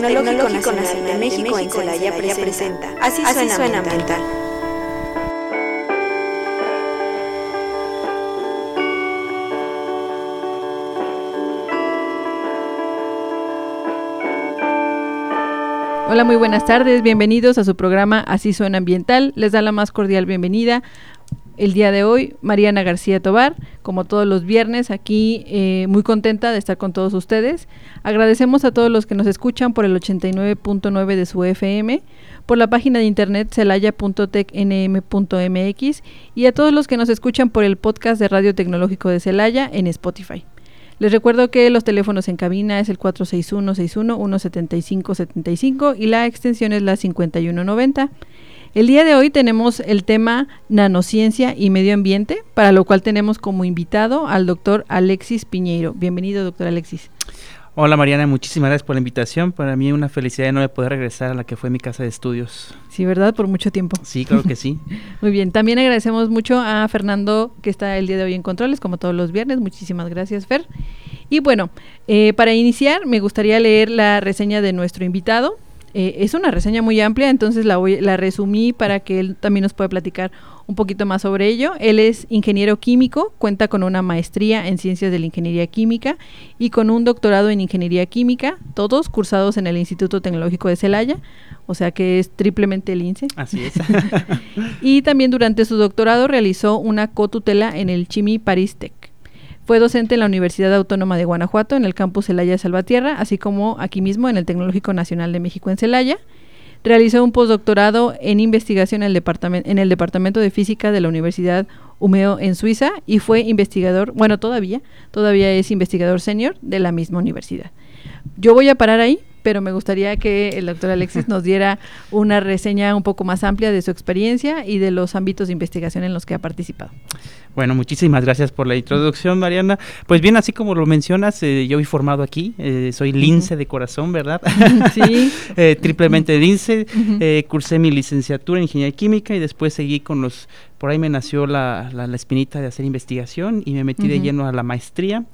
del Tecnológico Nacional de México en Celaya presenta Así suena ambiental. Hola, muy buenas tardes, bienvenidos a su programa Así suena ambiental. Les da la más cordial bienvenida el día de hoy, Mariana García Tobar, como todos los viernes, aquí eh, muy contenta de estar con todos ustedes. Agradecemos a todos los que nos escuchan por el 89.9 de su FM, por la página de internet celaya.tecnm.mx y a todos los que nos escuchan por el podcast de Radio Tecnológico de Celaya en Spotify. Les recuerdo que los teléfonos en cabina es el 461-61-175-75 y la extensión es la 5190. El día de hoy tenemos el tema nanociencia y medio ambiente, para lo cual tenemos como invitado al doctor Alexis Piñeiro. Bienvenido, doctor Alexis. Hola Mariana, muchísimas gracias por la invitación. Para mí una felicidad enorme poder regresar a la que fue mi casa de estudios. Sí, ¿verdad? Por mucho tiempo. Sí, claro que sí. Muy bien, también agradecemos mucho a Fernando que está el día de hoy en controles, como todos los viernes. Muchísimas gracias, Fer. Y bueno, eh, para iniciar me gustaría leer la reseña de nuestro invitado. Eh, es una reseña muy amplia, entonces la, voy, la resumí para que él también nos pueda platicar un poquito más sobre ello. Él es ingeniero químico, cuenta con una maestría en ciencias de la ingeniería química y con un doctorado en ingeniería química, todos cursados en el Instituto Tecnológico de Celaya, o sea que es triplemente el INSE. Así es. y también durante su doctorado realizó una cotutela en el Chimi Paris Tech. Fue docente en la Universidad Autónoma de Guanajuato, en el campus Celaya Salvatierra, así como aquí mismo en el Tecnológico Nacional de México en Celaya. Realizó un postdoctorado en investigación en el, departamento, en el Departamento de Física de la Universidad Umeo en Suiza y fue investigador, bueno, todavía, todavía es investigador senior de la misma universidad. Yo voy a parar ahí pero me gustaría que el doctor Alexis nos diera una reseña un poco más amplia de su experiencia y de los ámbitos de investigación en los que ha participado. Bueno, muchísimas gracias por la introducción, Mariana. Pues bien, así como lo mencionas, eh, yo he formado aquí, eh, soy lince de corazón, ¿verdad? Sí. eh, triplemente lince, cursé mi licenciatura en ingeniería química y después seguí con los por ahí me nació la, la, espinita de hacer investigación y me metí de lleno a la maestría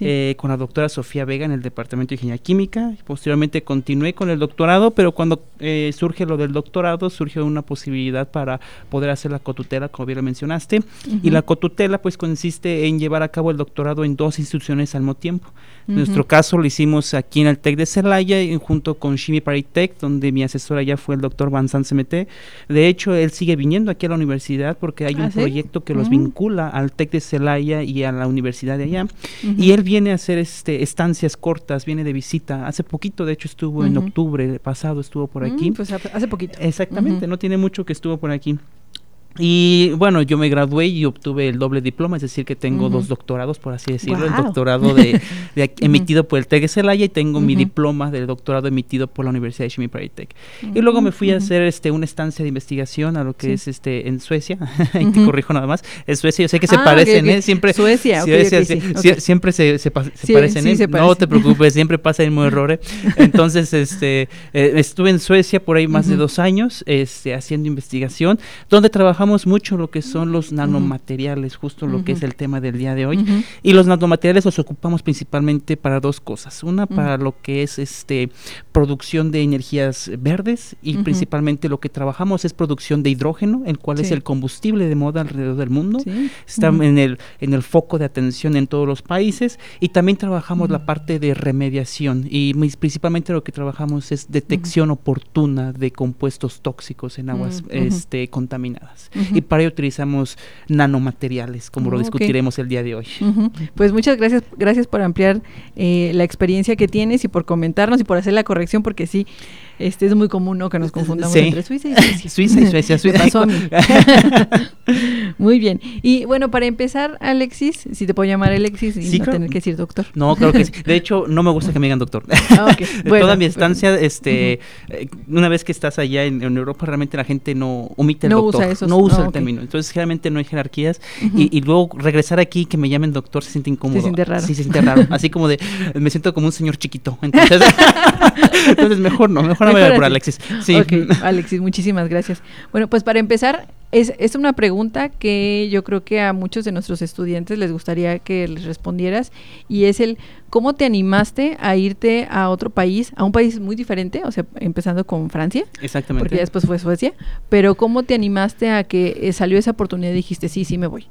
eh, con la doctora Sofía Vega en el Departamento de Ingeniería Química. Posteriormente continué con el doctorado, pero cuando eh, surge lo del doctorado, surgió una posibilidad para poder hacer la cotutela, como bien lo mencionaste. Y la cotutela pues consiste en llevar a cabo el doctorado en dos instituciones al mismo tiempo. En nuestro caso lo hicimos aquí en el TEC de Celaya, junto con Shimi Paritech, donde mi asesora ya fue el doctor Van CMT. De hecho, él sigue viniendo aquí a la universidad porque que hay un ¿Ah, proyecto que los mm. vincula al TEC de Celaya y a la universidad de allá. Y él viene a hacer este estancias cortas, viene de visita. Hace poquito, de hecho, estuvo en octubre pasado, estuvo por aquí. pues hace poquito. Exactamente, no tiene mucho que estuvo por aquí. Y bueno, yo me gradué y obtuve el doble diploma, es decir, que tengo dos doctorados, por así decirlo. El doctorado de, emitido por el TEC de Celaya y tengo mi diploma del doctorado emitido por la Universidad de Shimi Tech. Y luego me fui a hacer este una estancia de investigación a lo que es este en Suecia. y te corrijo nada más. Es Suecia, yo sé que se ah, parecen, ¿eh? Siempre. Suecia, Siempre se, se, parecen, ¿eh? No te preocupes, siempre pasa el mismo error. ¿eh? Entonces, este, eh, estuve en Suecia por ahí más de dos años este, haciendo investigación, donde trabajamos mucho lo que son los nanomateriales, justo lo que es el tema del día de hoy. Y los nanomateriales los ocupamos principalmente para dos cosas. Una, para lo que es este producción de energías verdes y principalmente lo que trabajamos es producción de hidrógeno, el cual es el combustible de moda alrededor del mundo. Está en, el, en el foco de atención en todos los países. Y también trabajamos la parte de remediación. Y principalmente lo que trabajamos es detección oportuna de compuestos tóxicos en aguas este, contaminadas y para ello utilizamos nanomateriales, como lo discutiremos el día de hoy. Pues muchas gracias, gracias por ampliar eh, la experiencia que tienes y por comentarnos y por hacer la corrección, porque sí, este es muy común ¿no? que nos confundamos entre Suiza y Suecia. Suiza y Suecia, Suiza. muy bien. Y bueno, para empezar, Alexis, si te puedo llamar Alexis y no tener que decir doctor. No, creo que sí. De hecho, no me gusta que me digan doctor. Ah, okay. Toda mi estancia, este, eh, una vez que estás allá en, Europa, realmente la gente no omite el no doctor. Usa eso, no usa el término. Entonces, generalmente no hay jerarquías. y, luego regresar aquí que me llamen doctor se siente incómodo. Se siente raro. Sí, se siente raro. Así como de, me siento como un señor chiquito. Entonces, entonces mejor no, mejor no me voy por Alexis. Sí. Alexis, muchísimas gracias. Bueno, pues para empezar, Es, es una pregunta que yo creo que a muchos de nuestros estudiantes les gustaría que les respondieras y es el cómo te animaste a irte a otro país, a un país muy diferente, o sea, empezando con Francia. Exactamente. Porque después fue Suecia, pero cómo te animaste a que eh, salió esa oportunidad y dijiste, sí, sí me voy.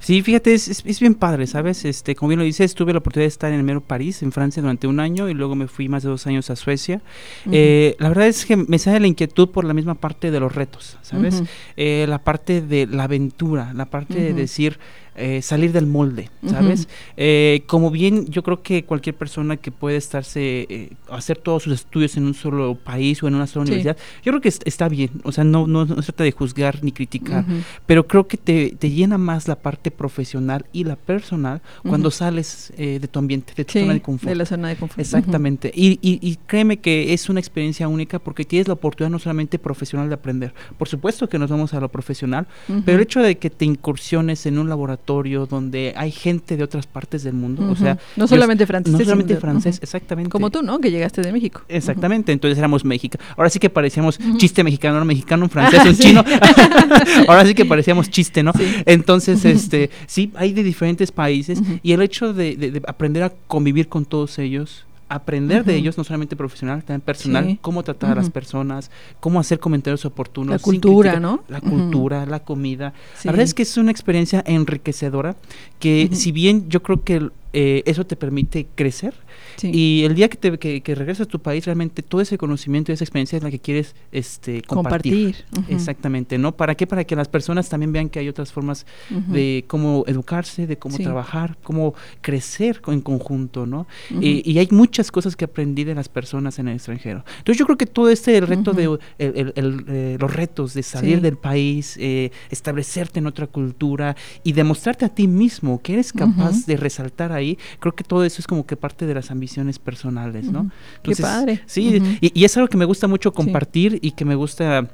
Sí, fíjate, es, es, bien padre, ¿sabes? Este, como bien lo dices, tuve la oportunidad de estar en el mero París, en Francia, durante un año y luego me fui más de dos años a Suecia. eh, la verdad es que me sale la inquietud por la misma parte de los retos, ¿sabes? eh, la parte de la aventura, la parte de decir, eh, salir del molde, ¿sabes? eh, como bien, yo creo que cualquier persona que puede estarse, eh, hacer todos sus estudios en un solo país o en una sola sí. universidad, yo creo que es, está bien, o sea, no, no, no, se trata de juzgar ni criticar, uh -huh. pero creo que te, te, llena más la parte profesional y la personal cuando uh -huh. sales eh, de tu ambiente, de tu sí, zona de confort. De la zona de confort. Exactamente. Uh -huh. y, y, y, créeme que es una experiencia única porque tienes la oportunidad no solamente profesional de aprender, por supuesto que nos vamos a lo profesional, pero el hecho de que te incursiones en un laboratorio donde hay gente de otras partes del mundo, uh -huh. o sea, no solamente francés, no solamente francés, uh -huh. exactamente. Como tú, ¿no? Que llegaste de México. Exactamente, uh -huh. entonces éramos México. Ahora sí que parecíamos chiste mexicano, un mexicano, un francés, un chino. Ahora sí que parecíamos chiste, ¿no? Sí. Entonces, este, sí, hay de diferentes países y el hecho de, de, de aprender a convivir con todos ellos aprender uh -huh. de ellos, no solamente profesional, también personal, sí. cómo tratar uh -huh. a las personas, cómo hacer comentarios oportunos. La cultura, ¿no? La cultura, uh -huh. la comida. Sí. La verdad es que es una experiencia enriquecedora que si bien yo creo que eh, eso te permite crecer sí. y el día que, te, que, que, regresas a tu país realmente todo ese conocimiento y esa experiencia es la que quieres este, compartir, compartir. Uh -huh. exactamente no para qué para que las personas también vean que hay otras formas uh -huh. de cómo educarse de cómo sí. trabajar cómo crecer en conjunto no uh -huh. y, y, hay muchas cosas que aprendí de las personas en el extranjero entonces yo creo que todo este el reto de el, el, el, eh, los retos de salir sí. del país eh, establecerte en otra cultura y demostrarte a ti mismo que eres capaz de resaltar ahí, creo que todo eso es como que parte de las ambiciones personales, ¿no? Uh -huh. Entonces, Qué padre. Sí, uh -huh. y, y, es algo que me gusta mucho compartir sí. y que me gusta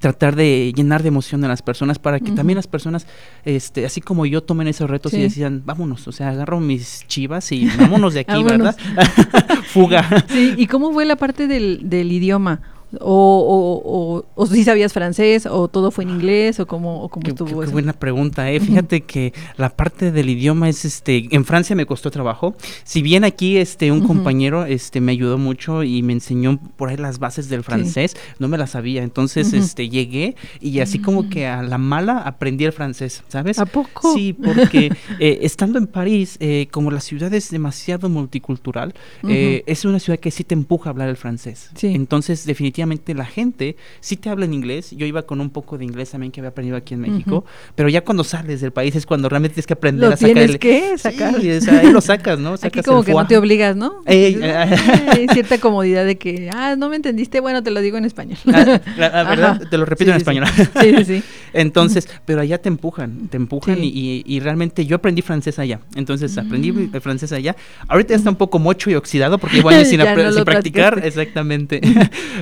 tratar de llenar de emoción a las personas para que uh -huh. también las personas, este, así como yo, tomen esos retos sí. y decían, vámonos, o sea, agarro mis chivas y vámonos de aquí, ¿verdad? Fuga. Sí, ¿y cómo fue la parte del, del idioma? O, o, o, o, si sabías francés o todo fue en inglés o cómo, o cómo qué, estuvo qué, eso? Qué buena pregunta, eh. Fíjate que la parte del idioma es este en Francia me costó trabajo. Si bien aquí este un uh -huh. compañero este me ayudó mucho y me enseñó por ahí las bases del francés, sí. no me las sabía. Entonces, uh -huh. este llegué y así como que a la mala aprendí el francés, ¿sabes? ¿A poco? Sí, porque eh, estando en París, eh, como la ciudad es demasiado multicultural, uh -huh. es una ciudad que sí te empuja a hablar el francés. Sí. Entonces, definitivamente la gente sí te habla en inglés. Yo iba con un poco de inglés también que había aprendido aquí en México, uh -huh. pero ya cuando sales del país es cuando realmente tienes que aprender lo a sacar tienes que sacar. Sí, o sea, ahí lo sacas, ¿no? Sacas aquí como que no te obligas, ¿no? Ey, Hay cierta comodidad de que, ah, no me entendiste, bueno, te lo digo en español. La, la, la verdad, te lo repito sí, en español. Sí, sí, sí. Entonces, pero allá te empujan, te empujan y, y, y, realmente yo aprendí francés allá. Entonces, aprendí mm. el francés allá. Ahorita ya está un poco mocho y oxidado porque llevo años sin, no sin practicar. Exactamente.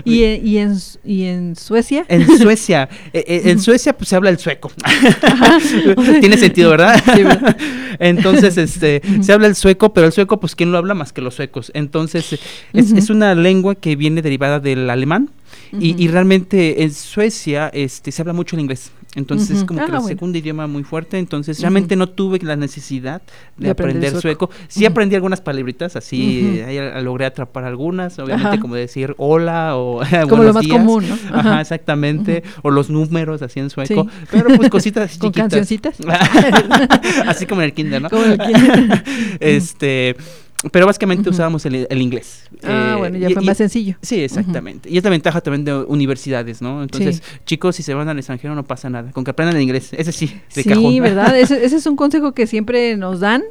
y, y en ¿Y en Suecia? En Suecia. Eh, eh, en Suecia pues se habla el sueco. Tiene sentido, ¿verdad? Sí, ¿verdad? Entonces, este, se habla el sueco, pero el sueco, pues, ¿quién lo habla más que los suecos? Entonces, es, es una lengua que viene derivada del alemán. Uh -huh. y, y, realmente en Suecia este, se habla mucho el inglés. Entonces uh -huh. como ah, que el bueno. segundo idioma muy fuerte. Entonces realmente uh -huh. no tuve la necesidad de, de aprender, aprender, sueco. sueco. Sí aprendí algunas palabritas, así eh, logré atrapar algunas. Obviamente Ajá. como decir hola o Como lo más días. común, ¿no? Ajá, Ajá exactamente. O los números así en sueco. Sí. Pero pues cositas así ¿Con chiquitas. cancioncitas? así como en el kinder, ¿no? Como en el kinder. este pero básicamente uh -huh. usábamos el, el, inglés. Ah, eh, bueno, ya fue y, más sencillo. Sí, exactamente. Uh -huh. Y es la ventaja también de universidades, ¿no? Entonces, sí. chicos, si se van al extranjero no pasa nada. Con que aprendan el inglés, ese sí, de sí, cajón. ¿verdad? ese, ese, es un consejo que siempre nos dan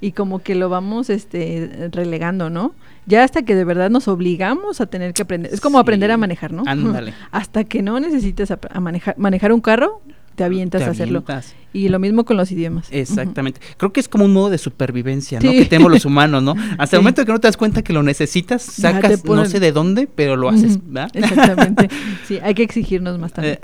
y como que lo vamos este relegando, ¿no? Ya hasta que de verdad nos obligamos a tener que aprender. Es como sí. aprender a manejar, ¿no? Ándale. hasta que no necesites a, a manejar, manejar un carro, te avientas te a hacerlo. Avientas. Y lo mismo con los idiomas. Exactamente. Uh -huh. Creo que es como un modo de supervivencia, ¿no? Sí. Que tenemos los humanos, ¿no? Hasta sí. el momento que no te das cuenta que lo necesitas, sacas no sé de dónde, pero lo haces, ¿verdad? Exactamente. Sí, hay que exigirnos más también.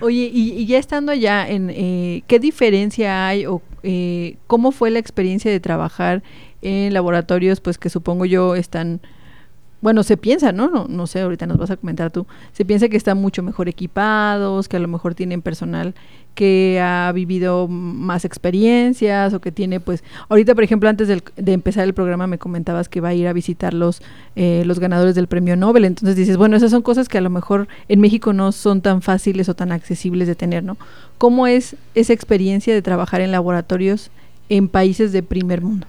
Oye, y, y, ya estando allá, en eh, ¿qué diferencia hay o eh, cómo fue la experiencia de trabajar en laboratorios, pues que supongo yo están bueno, se piensa, ¿no? ¿no? No sé, ahorita nos vas a comentar tú, se piensa que están mucho mejor equipados, que a lo mejor tienen personal que ha vivido más experiencias o que tiene, pues, ahorita, por ejemplo, antes de empezar el programa me comentabas que va a ir a visitar los, eh, los ganadores del premio Nobel, entonces dices, bueno, esas son cosas que a lo mejor en México no son tan fáciles o tan accesibles de tener, ¿no? ¿Cómo es esa experiencia de trabajar en laboratorios en países de primer mundo?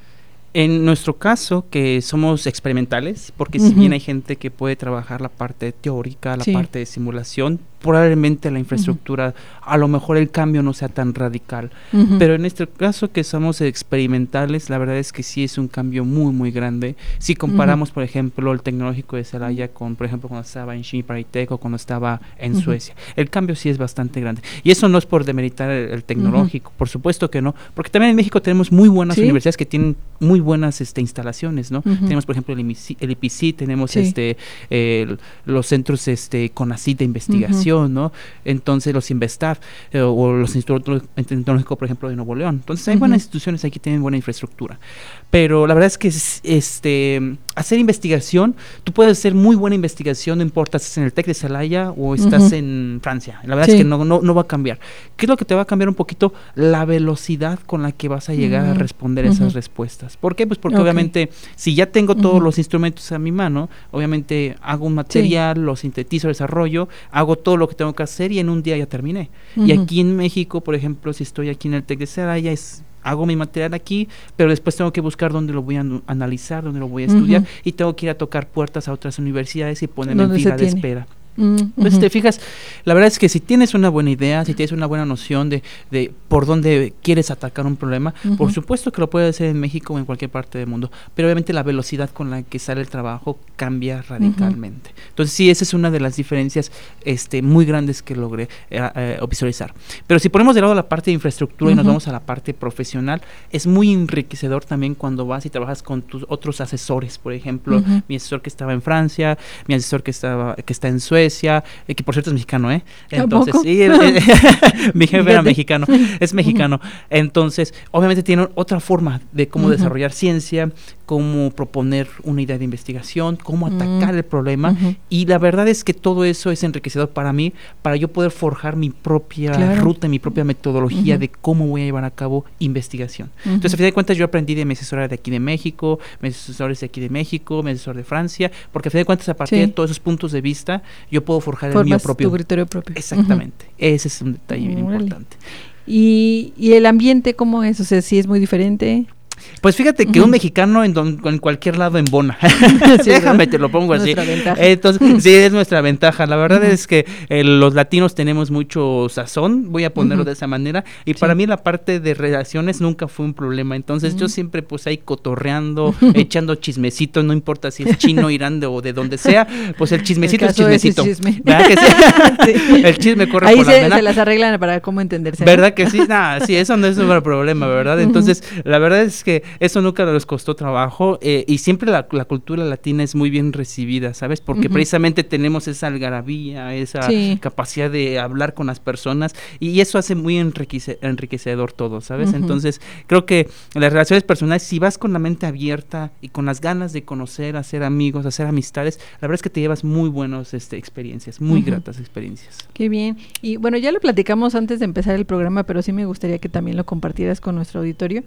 En nuestro caso, que somos experimentales, porque si bien hay gente que puede trabajar la parte teórica, la parte de simulación, probablemente la infraestructura, a lo mejor el cambio no sea tan radical. Pero en este caso que somos experimentales, la verdad es que sí es un cambio muy, muy grande. Si comparamos, por ejemplo, el tecnológico de Celaya con, por ejemplo, cuando estaba en Shimiparitec o cuando estaba en Suecia, el cambio sí es bastante grande. Y eso no es por demeritar el, tecnológico, por supuesto que no, porque también en México tenemos muy buenas universidades que tienen muy buenas este, instalaciones, ¿no? Tenemos, por ejemplo, el, IPC, tenemos este los centros este, CONACYT de investigación, ¿no? Entonces los Investav eh, o los institutos tecnológicos, por ejemplo, de Nuevo León. Entonces hay buenas instituciones aquí tienen buena infraestructura. Pero la verdad es que este hacer investigación, tú puedes hacer muy buena investigación, no importa si estás en el TEC de Celaya o estás en Francia. La verdad es que no, no, va a cambiar. ¿Qué es lo que te va a cambiar un poquito? La velocidad con la que vas a llegar a responder esas respuestas. ¿Por qué? Pues porque obviamente si ya tengo todos los instrumentos a mi mano, obviamente hago un material, lo sintetizo, desarrollo, hago todo lo que tengo que hacer y en un día ya terminé. Y aquí en México, por ejemplo, si estoy aquí en el TEC de Celaya, es hago mi material aquí, pero después tengo que buscar dónde lo voy a analizar, dónde lo voy a estudiar y tengo que ir a tocar puertas a otras universidades y ponerme en fila de espera. Mm, Entonces, te fijas, la verdad es que si tienes una buena idea, si tienes una buena noción de, de por dónde quieres atacar un problema, por supuesto que lo puedes hacer en México o en cualquier parte del mundo, pero obviamente la velocidad con la que sale el trabajo cambia radicalmente. Entonces, sí, esa es una de las diferencias este, muy grandes que logré eh, eh, visualizar. Pero si ponemos de lado la parte de infraestructura y nos vamos a la parte profesional, es muy enriquecedor también cuando vas y trabajas con tus otros asesores, por ejemplo, mi asesor que estaba en Francia, mi asesor que, estaba, que está en Suecia, eh, que por cierto es mexicano, ¿eh? Entonces, sí, mi jefe era mexicano, es mexicano. Entonces, obviamente tiene otra forma de cómo desarrollar ciencia, cómo proponer una idea de investigación, cómo atacar el problema. Y la verdad es que todo eso es enriquecedor para mí, para yo poder forjar mi propia ruta, mi propia metodología de cómo voy a llevar a cabo investigación. Entonces, a fin de cuentas, yo aprendí de mi asesora de aquí de México, mis asesores de aquí de México, mi asesor de Francia, porque a fin de cuentas, a partir de todos esos puntos de vista, yo puedo forjar el mío propio. tu criterio propio. Exactamente. Ese es un detalle bien importante. ¿Y, ¿Y el ambiente cómo es? O sea, si es muy diferente. Pues fíjate que un mexicano en, en cualquier lado en Bona. Déjame, te lo pongo así. Entonces, sí, es nuestra ventaja. La verdad es que eh, los latinos tenemos mucho sazón, voy a ponerlo de esa manera. Y para mí la parte de relaciones nunca fue un problema. Entonces yo siempre pues ahí cotorreando, echando chismecitos, no importa si es chino, irán o de donde sea, pues el chismecito es chismecito. ¿Verdad que sí? El chisme corre ahí por se, se las arreglan para cómo entenderse. ¿Verdad que sí? Nah, sí, eso no es un problema, ¿verdad? Entonces, la verdad es que eso nunca les costó trabajo eh, y siempre la, cultura latina es muy bien recibida, ¿sabes? Porque precisamente tenemos esa algarabía, esa capacidad de hablar con las personas y eso hace muy enriquecedor todo, ¿sabes? Entonces, creo que las relaciones personales, si vas con la mente abierta y con las ganas de conocer, hacer amigos, hacer amistades, la verdad es que te llevas muy buenas este, experiencias, muy gratas experiencias. Qué bien. Y bueno, ya lo platicamos antes de empezar el programa, pero sí me gustaría que también lo compartieras con nuestro auditorio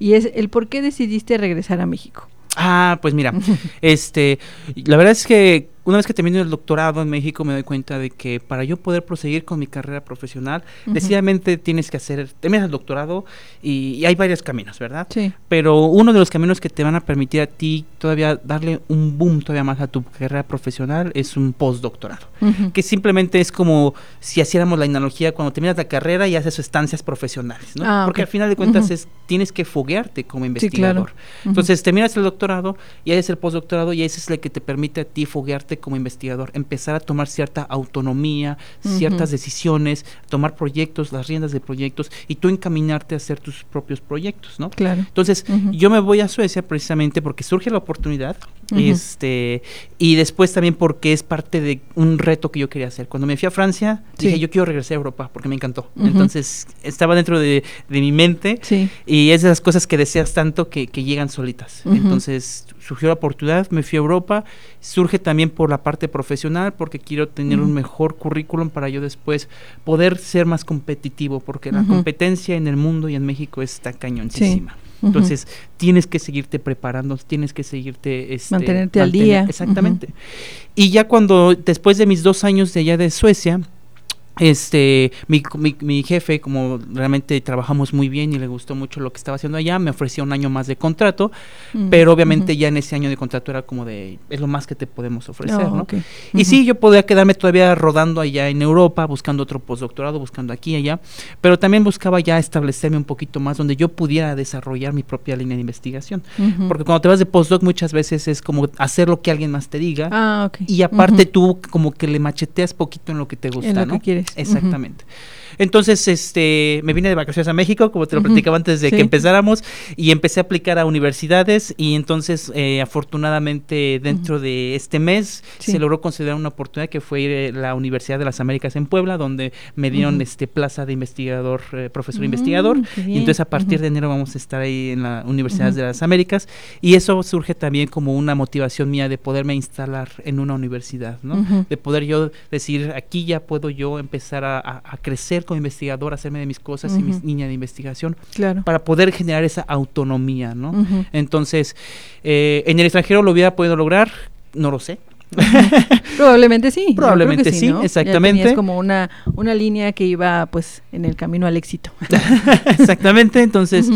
y es el por qué decidiste regresar a México. Ah, pues mira, este, la verdad es que una vez que termino el doctorado en México me doy cuenta de que para yo poder proseguir con mi carrera profesional, decididamente tienes que hacer, terminas el doctorado y, hay varios caminos, ¿verdad? Sí. Pero uno de los caminos que te van a permitir a ti todavía darle un boom todavía más a tu carrera profesional es un postdoctorado, que simplemente es como si hiciéramos la analogía cuando terminas la carrera y haces estancias profesionales, ¿no? Ah, Porque al final de cuentas es, tienes que foguearte como investigador. Entonces terminas el doctorado y haces el postdoctorado y ese es el que te permite a ti foguearte como investigador, empezar a tomar cierta autonomía, ciertas decisiones, tomar proyectos, las riendas de proyectos y tú encaminarte a hacer tus propios proyectos, ¿no? Claro. Entonces, yo me voy a Suecia precisamente porque surge la oportunidad, este, y después también porque es parte de un reto que yo quería hacer. Cuando me fui a Francia, dije, yo quiero regresar a Europa porque me encantó. Entonces, estaba dentro de, mi mente y es de las cosas que deseas tanto que, llegan solitas. Entonces, surgió la oportunidad, me fui a Europa, surge también por la parte profesional, porque quiero tener un mejor currículum para yo después poder ser más competitivo, porque la competencia en el mundo y en México está cañoncísima. Entonces, tienes que seguirte preparando, tienes que seguirte... Este, Mantenerte al día. Exactamente. Y ya cuando, después de mis dos años de allá de Suecia, este, mi, mi, jefe, como realmente trabajamos muy bien y le gustó mucho lo que estaba haciendo allá, me ofreció un año más de contrato, mm, pero obviamente ya en ese año de contrato era como de, es lo más que te podemos ofrecer, oh, ¿no? Y sí, yo podía quedarme todavía rodando allá en Europa, buscando otro postdoctorado, buscando aquí y allá, pero también buscaba ya establecerme un poquito más donde yo pudiera desarrollar mi propia línea de investigación, porque cuando te vas de postdoc muchas veces es como hacer lo que alguien más te diga, ah, y aparte tú como que le macheteas poquito en lo que te gusta, en lo ¿no? Que Exactamente. Entonces, este, me vine de vacaciones a México, como te lo platicaba antes de que empezáramos, y empecé a aplicar a universidades y entonces, eh, afortunadamente, dentro de este mes se logró considerar una oportunidad que fue eh, la Universidad de las Américas en Puebla, donde me dieron este plaza de investigador, eh, profesor investigador, y entonces a partir de enero vamos a estar ahí en la Universidad de las Américas, y eso surge también como una motivación mía de poderme instalar en una universidad, ¿no? De poder yo decir, aquí ya puedo yo empezar a, a crecer como investigador, hacerme de mis cosas y mis niñas de investigación, claro. para poder generar esa autonomía, ¿no? Entonces, eh, en el extranjero lo hubiera podido lograr, no lo sé, Probablemente sí. Probablemente sí, exactamente. Es como una, una línea que iba pues en el camino al éxito. exactamente, entonces,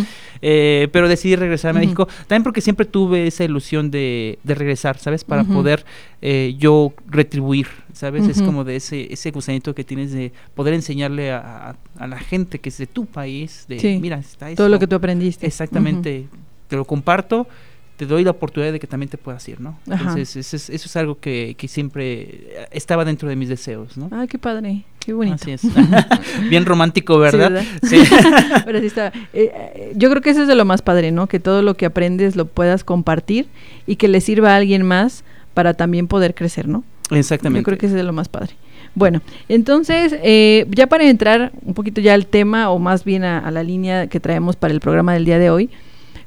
eh, pero decidí regresar a México, también porque siempre tuve esa ilusión de, de regresar, ¿sabes? Para poder eh, yo retribuir, ¿sabes? Es como de ese, ese gusanito que tienes de poder enseñarle a, a, la gente que es de tu país, de, mira, está Todo lo que tú aprendiste. Exactamente, te lo comparto te doy la oportunidad de que también te puedas ir, ¿no? Entonces, eso es, eso es algo que, que, siempre estaba dentro de mis deseos, ¿no? Ah, qué padre, qué bonito. Así es. Bien romántico, ¿verdad? Sí. Pero sí está. Eh, eh, yo creo que eso es de lo más padre, ¿no? Que todo lo que aprendes lo puedas compartir y que le sirva a alguien más para también poder crecer, ¿no? Exactamente. Yo creo que eso es de lo más padre. Bueno, entonces, eh, ya para entrar un poquito ya al tema, o más bien a la línea que traemos para el programa del día de hoy,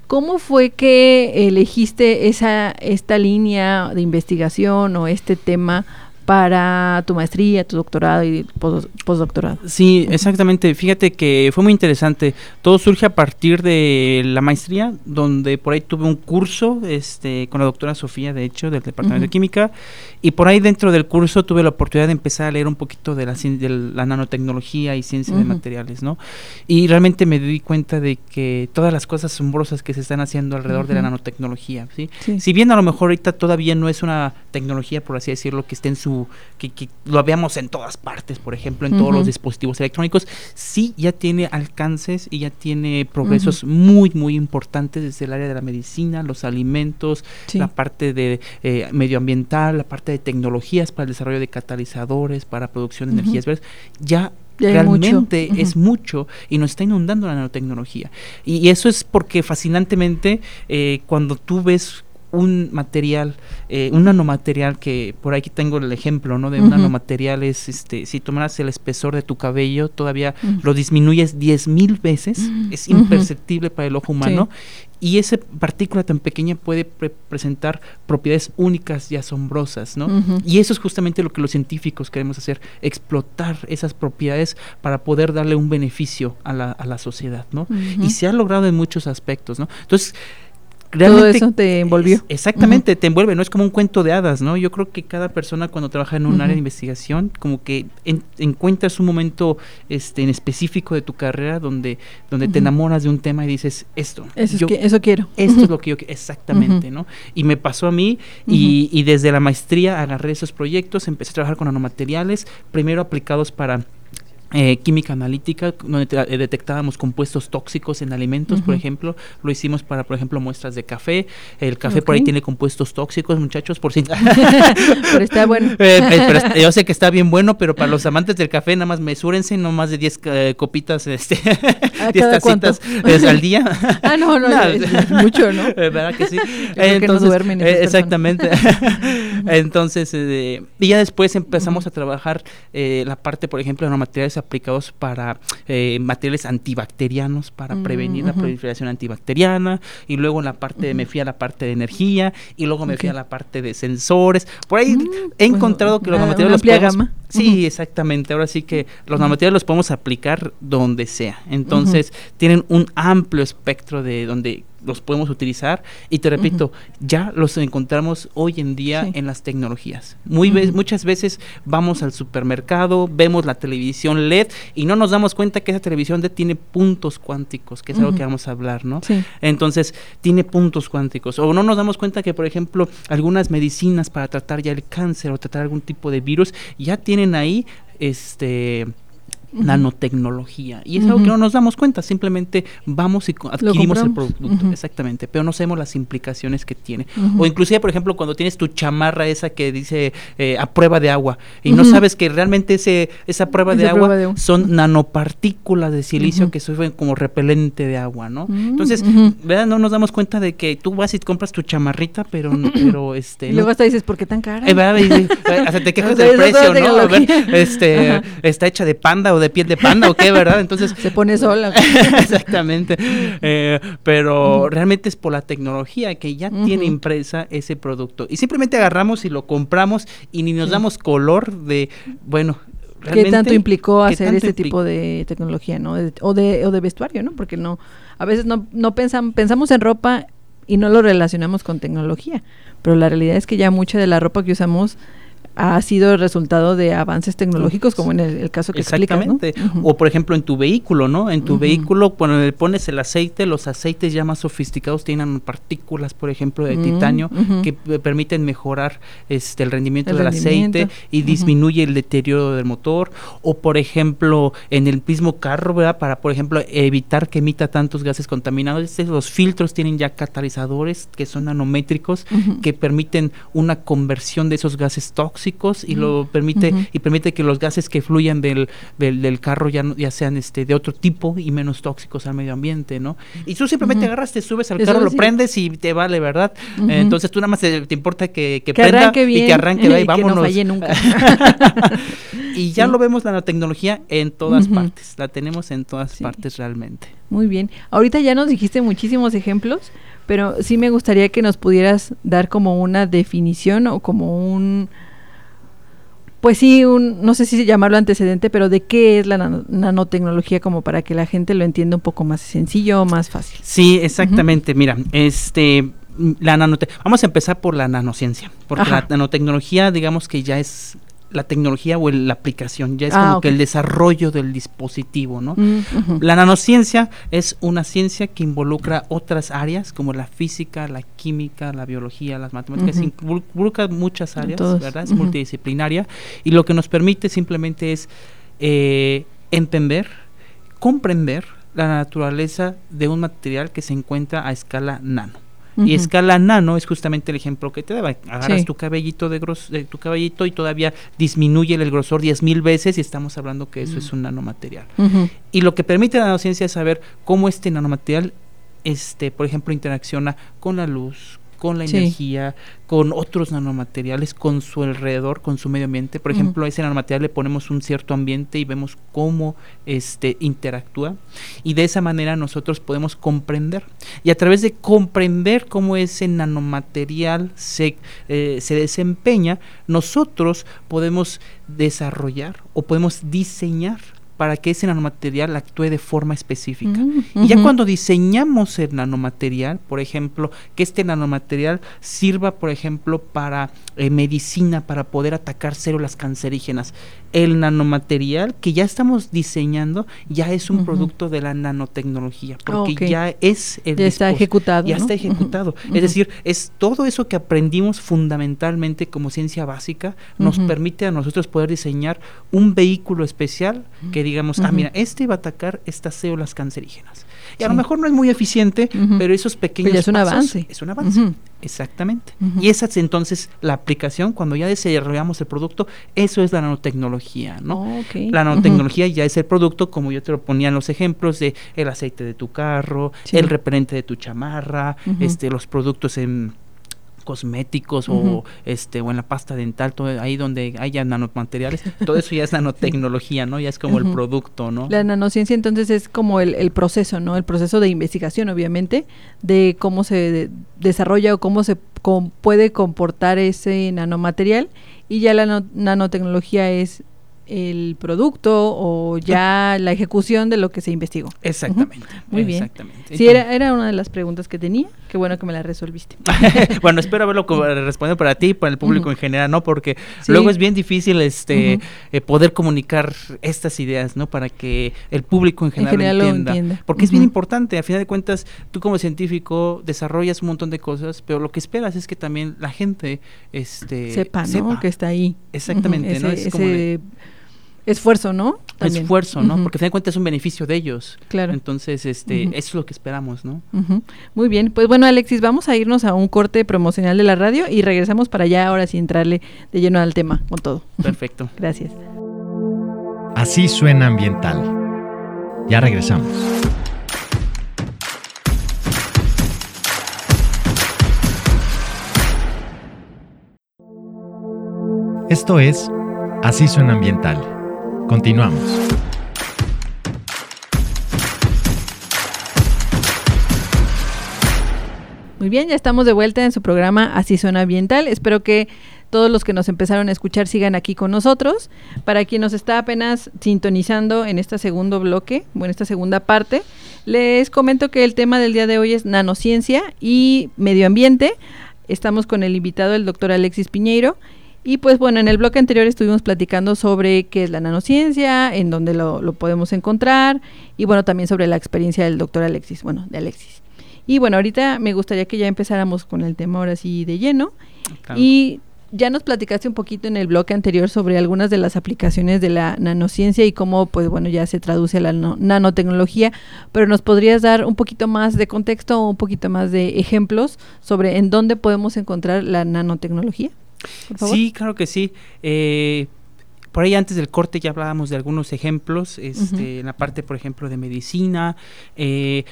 ¿Cómo fue que elegiste esa, esta línea de investigación o este tema para tu maestría, tu doctorado y postdoctorado. Sí, exactamente. Fíjate que fue muy interesante. Todo surge a partir de la maestría, donde por ahí tuve un curso este, con la doctora Sofía, de hecho, del Departamento de Química, y por ahí dentro del curso tuve la oportunidad de empezar a leer un poquito de la, de la nanotecnología y ciencia de materiales, ¿no? Y realmente me di cuenta de que todas las cosas asombrosas que se están haciendo alrededor de la nanotecnología, ¿sí? Si bien a lo mejor ahorita todavía no es una tecnología, por así decirlo, que esté en su que, lo veamos en todas partes, por ejemplo, en todos los dispositivos electrónicos, sí ya tiene alcances y ya tiene progresos muy, muy importantes desde el área de la medicina, los alimentos, la parte de eh, medioambiental, la parte de tecnologías para el desarrollo de catalizadores, para producción de energías verdes, ya realmente es mucho y nos está inundando la nanotecnología. Y, eso es porque fascinantemente eh, cuando tú ves un material, eh, un nanomaterial que por aquí tengo el ejemplo, ¿no? De un nanomaterial es, este, si tomaras el espesor de tu cabello, todavía lo disminuyes diez mil veces, es imperceptible para el ojo humano. Y esa partícula tan pequeña puede presentar propiedades únicas y asombrosas, ¿no? Y eso es justamente lo que los científicos queremos hacer, explotar esas propiedades para poder darle un beneficio a la, a la sociedad, ¿no? Y se ha logrado en muchos aspectos, ¿no? Entonces, todo eso te envolvió. exactamente, te envuelve, no es como un cuento de hadas, ¿no? Yo creo que cada persona cuando trabaja en un área de investigación, como que encuentras un momento este, en específico de tu carrera donde, donde te enamoras de un tema y dices, esto. Eso, es que, eso quiero. Esto es lo que yo quiero, exactamente, ¿no? Y me pasó a mí y, y desde la maestría agarré esos proyectos, empecé a trabajar con nanomateriales, primero aplicados para eh, química analítica, donde eh, detectábamos compuestos tóxicos en alimentos, por ejemplo. Lo hicimos para, por ejemplo, muestras de café. El café por ahí tiene compuestos tóxicos, muchachos, por si... pero está bueno. pero yo sé que está bien bueno, pero para los amantes del café, nada más mesúrense, no más de 10 copitas, este, 10 tacitas al día. ah, no, no, es mucho, ¿no? ¿Verdad que sí? Entonces, no duermen exactamente. Entonces, y ya después empezamos a trabajar la parte, por ejemplo, de los materiales aplicados para eh, materiales antibacterianos para mm, prevenir la proliferación antibacteriana y luego en la parte de, me fui a la parte de energía y luego me fui a la parte de sensores. Por ahí mm, he encontrado que los nanomateriales los podemos, gama. sí exactamente. Ahora sí que los nanomateriales los podemos aplicar donde sea. Entonces tienen un amplio espectro de donde los podemos utilizar y te repito, ya los encontramos hoy en día en las tecnologías. Muy muchas veces vamos al supermercado, vemos la televisión LED y no nos damos cuenta que esa televisión LED tiene puntos cuánticos, que es algo que vamos a hablar, ¿no? Entonces, tiene puntos cuánticos. O no nos damos cuenta que, por ejemplo, algunas medicinas para tratar ya el cáncer o tratar algún tipo de virus ya tienen ahí este nanotecnología. Y es algo que no nos damos cuenta, simplemente vamos y adquirimos el producto, exactamente, pero no sabemos las implicaciones que tiene. O inclusive, por ejemplo, cuando tienes tu chamarra esa que dice eh, a prueba de agua y no sabes que realmente ese, esa prueba, de agua, son nanopartículas de silicio que sirven como repelente de agua, ¿no? Mm, Entonces, ¿verdad? No nos damos cuenta de que tú vas y compras tu chamarrita, pero, pero este... Y luego hasta dices, ¿por qué tan cara? Eh, hasta te quejas del precio, ¿no? este, está hecha de panda o de piel de panda o qué, ¿verdad? Entonces... Se pone sola. exactamente. Eh, pero realmente es por la tecnología que ya tiene impresa ese producto. Y simplemente agarramos y lo compramos y ni nos damos color de, bueno, ¿Qué tanto implicó hacer este tipo de tecnología, no? O de, o de vestuario, ¿no? Porque no, a veces no, no pensamos, pensamos en ropa y no lo relacionamos con tecnología. Pero la realidad es que ya mucha de la ropa que usamos ha sido el resultado de avances tecnológicos, como en el, caso que Exactamente. O por ejemplo en tu vehículo, ¿no? En tu vehículo, cuando le pones el aceite, los aceites ya más sofisticados tienen partículas, por ejemplo, de titanio que permiten mejorar este el rendimiento del aceite y disminuye el deterioro del motor. O por ejemplo, en el mismo carro, ¿verdad? Para, por ejemplo, evitar que emita tantos gases contaminados, los filtros tienen ya catalizadores que son nanométricos que permiten una conversión de esos gases tóxicos y lo permite y permite que los gases que fluyan del, del, carro ya, ya sean este de otro tipo y menos tóxicos al medio ambiente, ¿no? Y tú simplemente agarras, te subes al carro, lo prendes y te vale, ¿verdad? entonces tú nada más te, importa que, que, prenda y que arranque y vámonos. nunca. y ya lo vemos la nanotecnología en todas partes, la tenemos en todas partes realmente. Muy bien. Ahorita ya nos dijiste muchísimos ejemplos, pero sí me gustaría que nos pudieras dar como una definición o como un pues sí, un, no sé si llamarlo antecedente, pero de qué es la nanotecnología como para que la gente lo entienda un poco más sencillo más fácil. Sí, exactamente. Mira, este la vamos a empezar por la nanociencia, porque la nanotecnología digamos que ya es la tecnología o la aplicación, ya es ah, como que el desarrollo del dispositivo, ¿no? Mm, la nanociencia es una ciencia que involucra otras áreas como la física, la química, la biología, las matemáticas, involucra muchas áreas, ¿verdad? Es multidisciplinaria y lo que nos permite simplemente es eh, entender, comprender la naturaleza de un material que se encuentra a escala nano. Y escala nano es justamente el ejemplo que te daba. Agarras tu cabellito de, gros de tu cabellito y todavía disminuye el grosor diez mil veces y estamos hablando que eso es un nanomaterial. Y lo que permite la nanociencia es saber cómo este nanomaterial, este, por ejemplo, interacciona con la luz, con la energía, con otros nanomateriales, con su alrededor, con su medio ambiente. Por ejemplo, a ese nanomaterial le ponemos un cierto ambiente y vemos cómo este, interactúa. Y de esa manera nosotros podemos comprender. Y a través de comprender cómo ese nanomaterial se, eh, se desempeña, nosotros podemos desarrollar o podemos diseñar para que ese nanomaterial actúe de forma específica. Y ya cuando diseñamos el nanomaterial, por ejemplo, que este nanomaterial sirva, por ejemplo, para eh, medicina, para poder atacar células cancerígenas, el nanomaterial que ya estamos diseñando ya es un producto de la nanotecnología, porque ya es el ya está ejecutado. Ya está ejecutado. Es decir, es todo eso que aprendimos fundamentalmente como ciencia básica, nos permite a nosotros poder diseñar un vehículo especial que digamos, ah, mira, este va a atacar estas células cancerígenas. Y a lo mejor no es muy eficiente, pero esos pequeños es un avance. Es un avance. Exactamente. Y esa es entonces la aplicación, cuando ya desarrollamos el producto, eso es la nanotecnología, ¿no? Oh, la nanotecnología ya es el producto, como yo te lo ponía en los ejemplos, de el aceite de tu carro, el repelente de tu chamarra, este, los productos en cosméticos o este o en la pasta dental, todo ahí donde haya nanomateriales, todo eso ya es nanotecnología, ¿no? Ya es como el producto, ¿no? La nanociencia entonces es como el, el, proceso, ¿no? El proceso de investigación, obviamente, de cómo se desarrolla o cómo se puede comportar ese nanomaterial y ya la nanotecnología es el producto o ya la ejecución de lo que se investigó. Exactamente. Muy bien. Exactamente. Sí, era, era una de las preguntas que tenía. Qué bueno que me la resolviste. bueno, espero haberlo respondido para ti y para el público en general, ¿no? Porque luego es bien difícil este eh, poder comunicar estas ideas, ¿no? Para que el público en general, lo, entienda. Porque es bien importante. A final de cuentas, tú como científico desarrollas un montón de cosas, pero lo que esperas es que también la gente este, sepa, ¿no? Que está ahí. Exactamente, ¿no? Es como esfuerzo, ¿no? Esfuerzo, ¿no? Porque a cuenta es un beneficio de ellos. Claro. Entonces, este, eso es lo que esperamos, ¿no? Muy bien. Pues bueno, Alexis, vamos a irnos a un corte promocional de la radio y regresamos para allá ahora sí entrarle de lleno al tema con todo. Perfecto. Gracias. Así suena ambiental. Ya regresamos. Esto es Así suena ambiental Continuamos. Muy bien, ya estamos de vuelta en su programa Así Suena Ambiental. Espero que todos los que nos empezaron a escuchar sigan aquí con nosotros. Para quien nos está apenas sintonizando en este segundo bloque, o en esta segunda parte, les comento que el tema del día de hoy es nanociencia y medio ambiente. Estamos con el invitado, el doctor Alexis Piñeiro, y pues bueno, en el bloque anterior estuvimos platicando sobre qué es la nanociencia, en dónde lo, podemos encontrar y bueno, también sobre la experiencia del doctor Alexis, bueno, de Alexis. Y bueno, ahorita me gustaría que ya empezáramos con el tema ahora sí de lleno. Y ya nos platicaste un poquito en el bloque anterior sobre algunas de las aplicaciones de la nanociencia y cómo, pues bueno, ya se traduce a la nanotecnología, pero nos podrías dar un poquito más de contexto o un poquito más de ejemplos sobre en dónde podemos encontrar la nanotecnología. Sí, claro que sí. Eh, por ahí antes del corte ya hablábamos de algunos ejemplos, este, en la parte, por ejemplo, de medicina. Eh,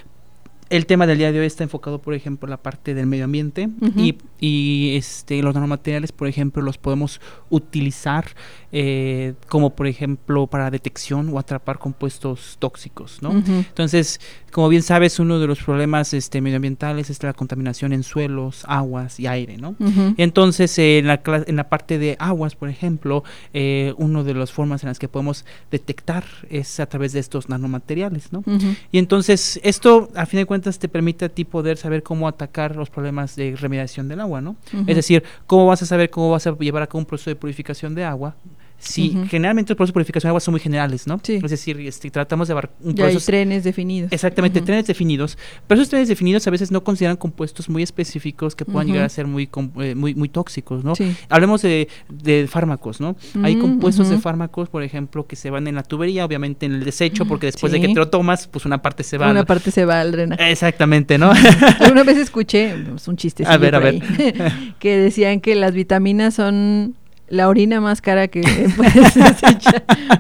el tema del día de hoy está enfocado, por ejemplo, en la parte del medio ambiente y, y, este, los nanomateriales, por ejemplo, los podemos utilizar eh, como por ejemplo para detección o atrapar compuestos tóxicos, ¿no? Entonces, como bien sabes, uno de los problemas este, medioambientales es la contaminación en suelos, aguas y aire, ¿no? Entonces, en, la, en la parte de aguas, por ejemplo, eh, una de las formas en las que podemos detectar es a través de estos nanomateriales, ¿no? Y entonces, esto, a fin de cuentas, te permite a ti poder saber cómo atacar los problemas de remediación del agua, ¿no? Es decir, cómo vas a saber cómo vas a llevar a cabo un proceso de purificación de agua Sí, generalmente los procesos de purificación de agua son muy generales, ¿no? Sí. Es decir, este, tratamos de llevar un ya hay trenes definidos. Exactamente, trenes definidos. Pero esos trenes definidos a veces no consideran compuestos muy específicos que puedan llegar a ser muy, eh, muy, muy tóxicos, ¿no? Sí. Hablemos de, de, fármacos, ¿no? hay compuestos de fármacos, por ejemplo, que se van en la tubería, obviamente en el desecho, porque después de que te lo tomas, pues una parte se va. Una parte se va al drenaje. Exactamente, ¿no? Una vez escuché, pues, un chiste. A ver, a ver. que decían que las vitaminas son la orina más cara que puedes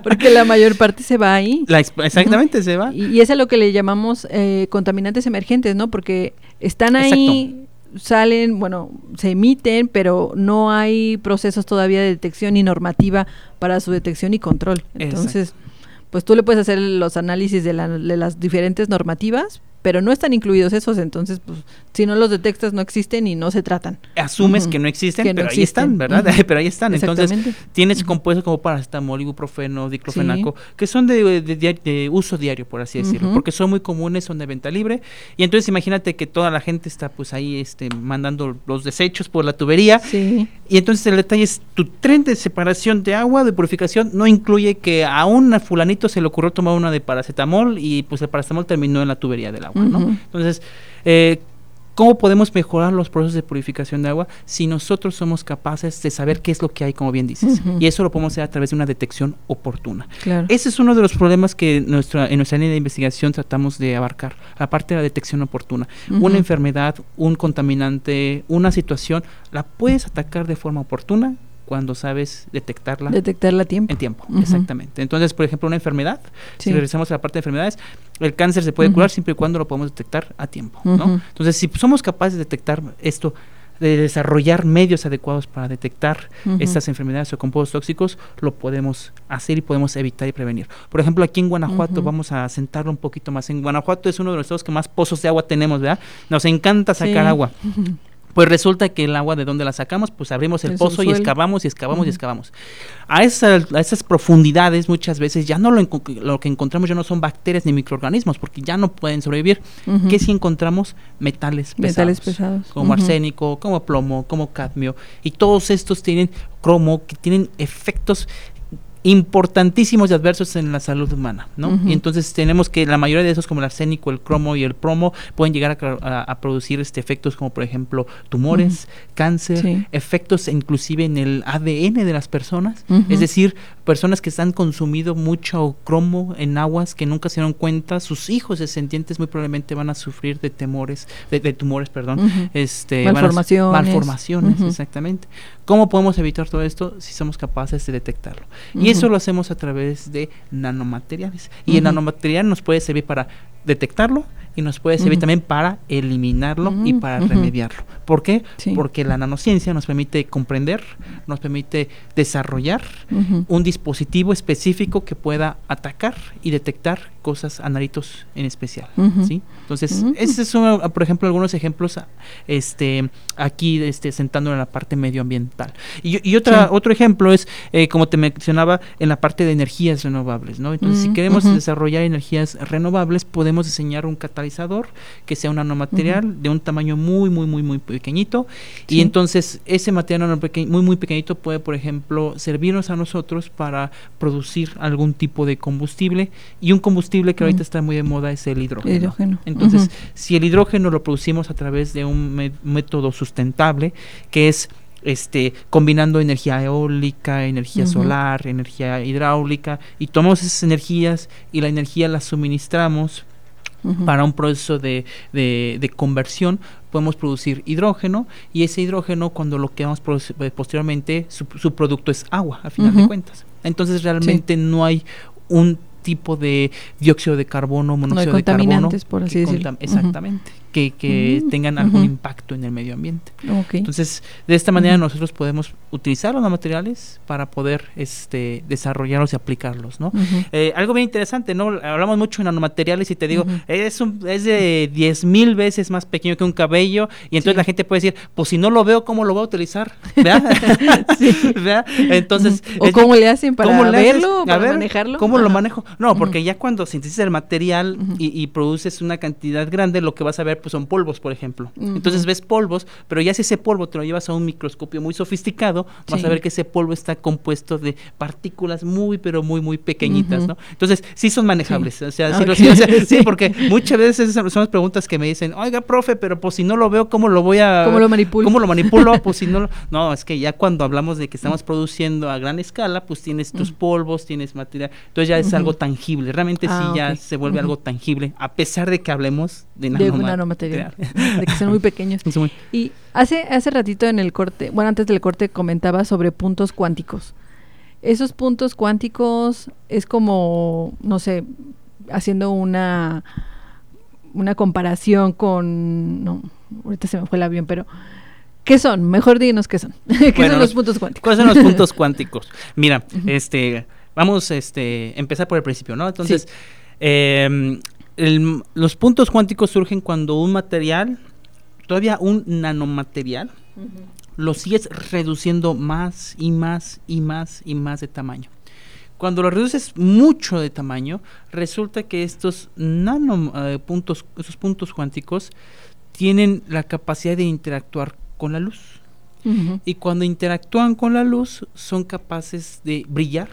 porque la mayor parte se va ahí. exactamente, se va. Y, es a lo que le llamamos eh, contaminantes emergentes, ¿no? Porque están ahí, salen, bueno, se emiten, pero no hay procesos todavía de detección y normativa para su detección y control. Entonces, pues tú le puedes hacer los análisis de, de las diferentes normativas, pero no están incluidos esos, entonces, pues, si no los detectas, no existen y no se tratan. Asumes que no existen, pero ahí están, ¿verdad? pero ahí están. Entonces, tienes compuestos como paracetamol, ibuprofeno, diclofenaco, que son de, uso diario, por así decirlo, porque son muy comunes, son de venta libre. Y entonces, imagínate que toda la gente está, pues, ahí este, mandando los desechos por la tubería. Sí. Y entonces, el detalle es, tu tren de separación de agua, de purificación, no incluye que a un fulanito se le ocurrió tomar una de paracetamol y, pues, el paracetamol terminó en la tubería del agua. Entonces, eh, ¿Cómo podemos mejorar los procesos de purificación de agua si nosotros somos capaces de saber qué es lo que hay, como bien dices? Y eso lo podemos hacer a través de una detección oportuna. Ese es uno de los problemas que nuestra, en nuestra línea de investigación tratamos de abarcar, la parte de la detección oportuna. Una enfermedad, un contaminante, una situación, la puedes atacar de forma oportuna cuando sabes detectarla. Detectarla a tiempo. En tiempo, exactamente. Entonces, por ejemplo, una enfermedad, si regresamos a la parte de enfermedades, el cáncer se puede curar siempre y cuando lo podemos detectar a tiempo, ¿no? Entonces, si somos capaces de detectar esto, de desarrollar medios adecuados para detectar estas enfermedades o compuestos tóxicos, lo podemos hacer y podemos evitar y prevenir. Por ejemplo, aquí en Guanajuato, vamos a sentarlo un poquito más. En Guanajuato es uno de los estados que más pozos de agua tenemos, ¿verdad? Nos encanta sacar agua. Pues resulta que el agua de donde la sacamos, pues abrimos el pozo y excavamos y excavamos y excavamos. A, esas profundidades muchas veces ya no lo, lo, que encontramos ya no son bacterias ni microorganismos porque ya no pueden sobrevivir. ¿Qué si encontramos? Metales pesados. Metales pesados. Como arsénico, como plomo, como cadmio. Y todos estos tienen cromo, que tienen efectos importantísimos y adversos en la salud humana, ¿no? Y entonces tenemos que la mayoría de esos, como el arsénico, el cromo y el plomo, pueden llegar a, producir este efectos como por ejemplo tumores, cáncer, efectos inclusive en el ADN de las personas, es decir, personas que están consumido mucho cromo en aguas que nunca se dieron cuenta, sus hijos descendientes muy probablemente van a sufrir de temores, de, tumores, perdón, este, malformaciones, malformaciones, exactamente. ¿Cómo podemos evitar todo esto si somos capaces de detectarlo? Y eso lo hacemos a través de nanomateriales. Y el nanomaterial nos puede servir para detectarlo y nos puede servir también para eliminarlo y para remediarlo. ¿Por qué? Porque la nanociencia nos permite comprender, nos permite desarrollar un dispositivo específico que pueda atacar y detectar cosas, analitos en especial. ¿sí? Entonces, esos son, por ejemplo, algunos ejemplos este, aquí este, sentando en la parte medioambiental. Y, otra, otro ejemplo es, eh, como te mencionaba, en la parte de energías renovables. ¿no? Entonces, si queremos desarrollar energías renovables, podemos diseñar un catálogo que sea un nanomaterial de un tamaño muy, muy, muy, muy pequeñito. Y entonces ese material muy, muy pequeñito puede, por ejemplo, servirnos a nosotros para producir algún tipo de combustible. Y un combustible que ahorita está muy de moda es el hidrógeno. Entonces, si el hidrógeno lo producimos a través de un método sustentable, que es este, combinando energía eólica, energía solar, energía hidráulica, y tomamos esas energías y la energía la suministramos para un proceso de, de, conversión podemos producir hidrógeno y ese hidrógeno cuando lo quemamos eh, posteriormente su, su, producto es agua a final de cuentas. Entonces realmente no hay un tipo de dióxido de carbono, monóxido de carbono. por así decirlo. Exactamente que, mm, tengan algún impacto en el medio ambiente. Entonces, de esta manera nosotros podemos utilizar los materiales para poder este, desarrollarlos y aplicarlos, ¿no? Eh, algo bien interesante, ¿no? Hablamos mucho de nanomateriales y te digo, es, un, es de 10 mil veces más pequeño que un cabello y entonces la gente puede decir, pues si no lo veo, ¿cómo lo voy a utilizar? ¿Verdad? Entonces... ¿O cómo le hacen para verlo, para manejarlo? ¿Cómo lo manejo? No, porque ya cuando sintetizas el material y, y produces una cantidad grande, lo que vas a ver pues son polvos, por ejemplo. Entonces ves polvos, pero ya si ese polvo te lo llevas a un microscopio muy sofisticado, vas a ver que ese polvo está compuesto de partículas muy, pero muy, muy pequeñitas, ¿no? Entonces, sí son manejables. O, sea, sí, porque muchas veces son las preguntas que me dicen, oiga, profe, pero pues si no lo veo, ¿cómo lo voy a... ¿Cómo lo manipulo? ¿Cómo lo manipulo? pues si no No, es que ya cuando hablamos de que estamos produciendo a gran escala, pues tienes tus polvos, tienes material, entonces ya es algo tangible. Realmente sí ah, ya se vuelve algo tangible, a pesar de que hablemos de, de que son muy pequeños. Y hace, hace ratito en el corte, bueno, antes del corte comentaba sobre puntos cuánticos. Esos puntos cuánticos es como, no sé, haciendo una, una comparación con, no, ahorita se me fue el avión, pero ¿qué son? Mejor dinos qué son. ¿Qué son los, puntos cuánticos? ¿Cuáles son los puntos cuánticos? Mira, este, vamos, este, empezar por el principio, ¿no? Entonces, eh, los puntos cuánticos surgen cuando un material, todavía un nanomaterial, lo sigues reduciendo más y más y más y más de tamaño. Cuando lo reduces mucho de tamaño, resulta que estos nano, eh, puntos, esos puntos cuánticos tienen la capacidad de interactuar con la luz. Y cuando interactúan con la luz, son capaces de brillar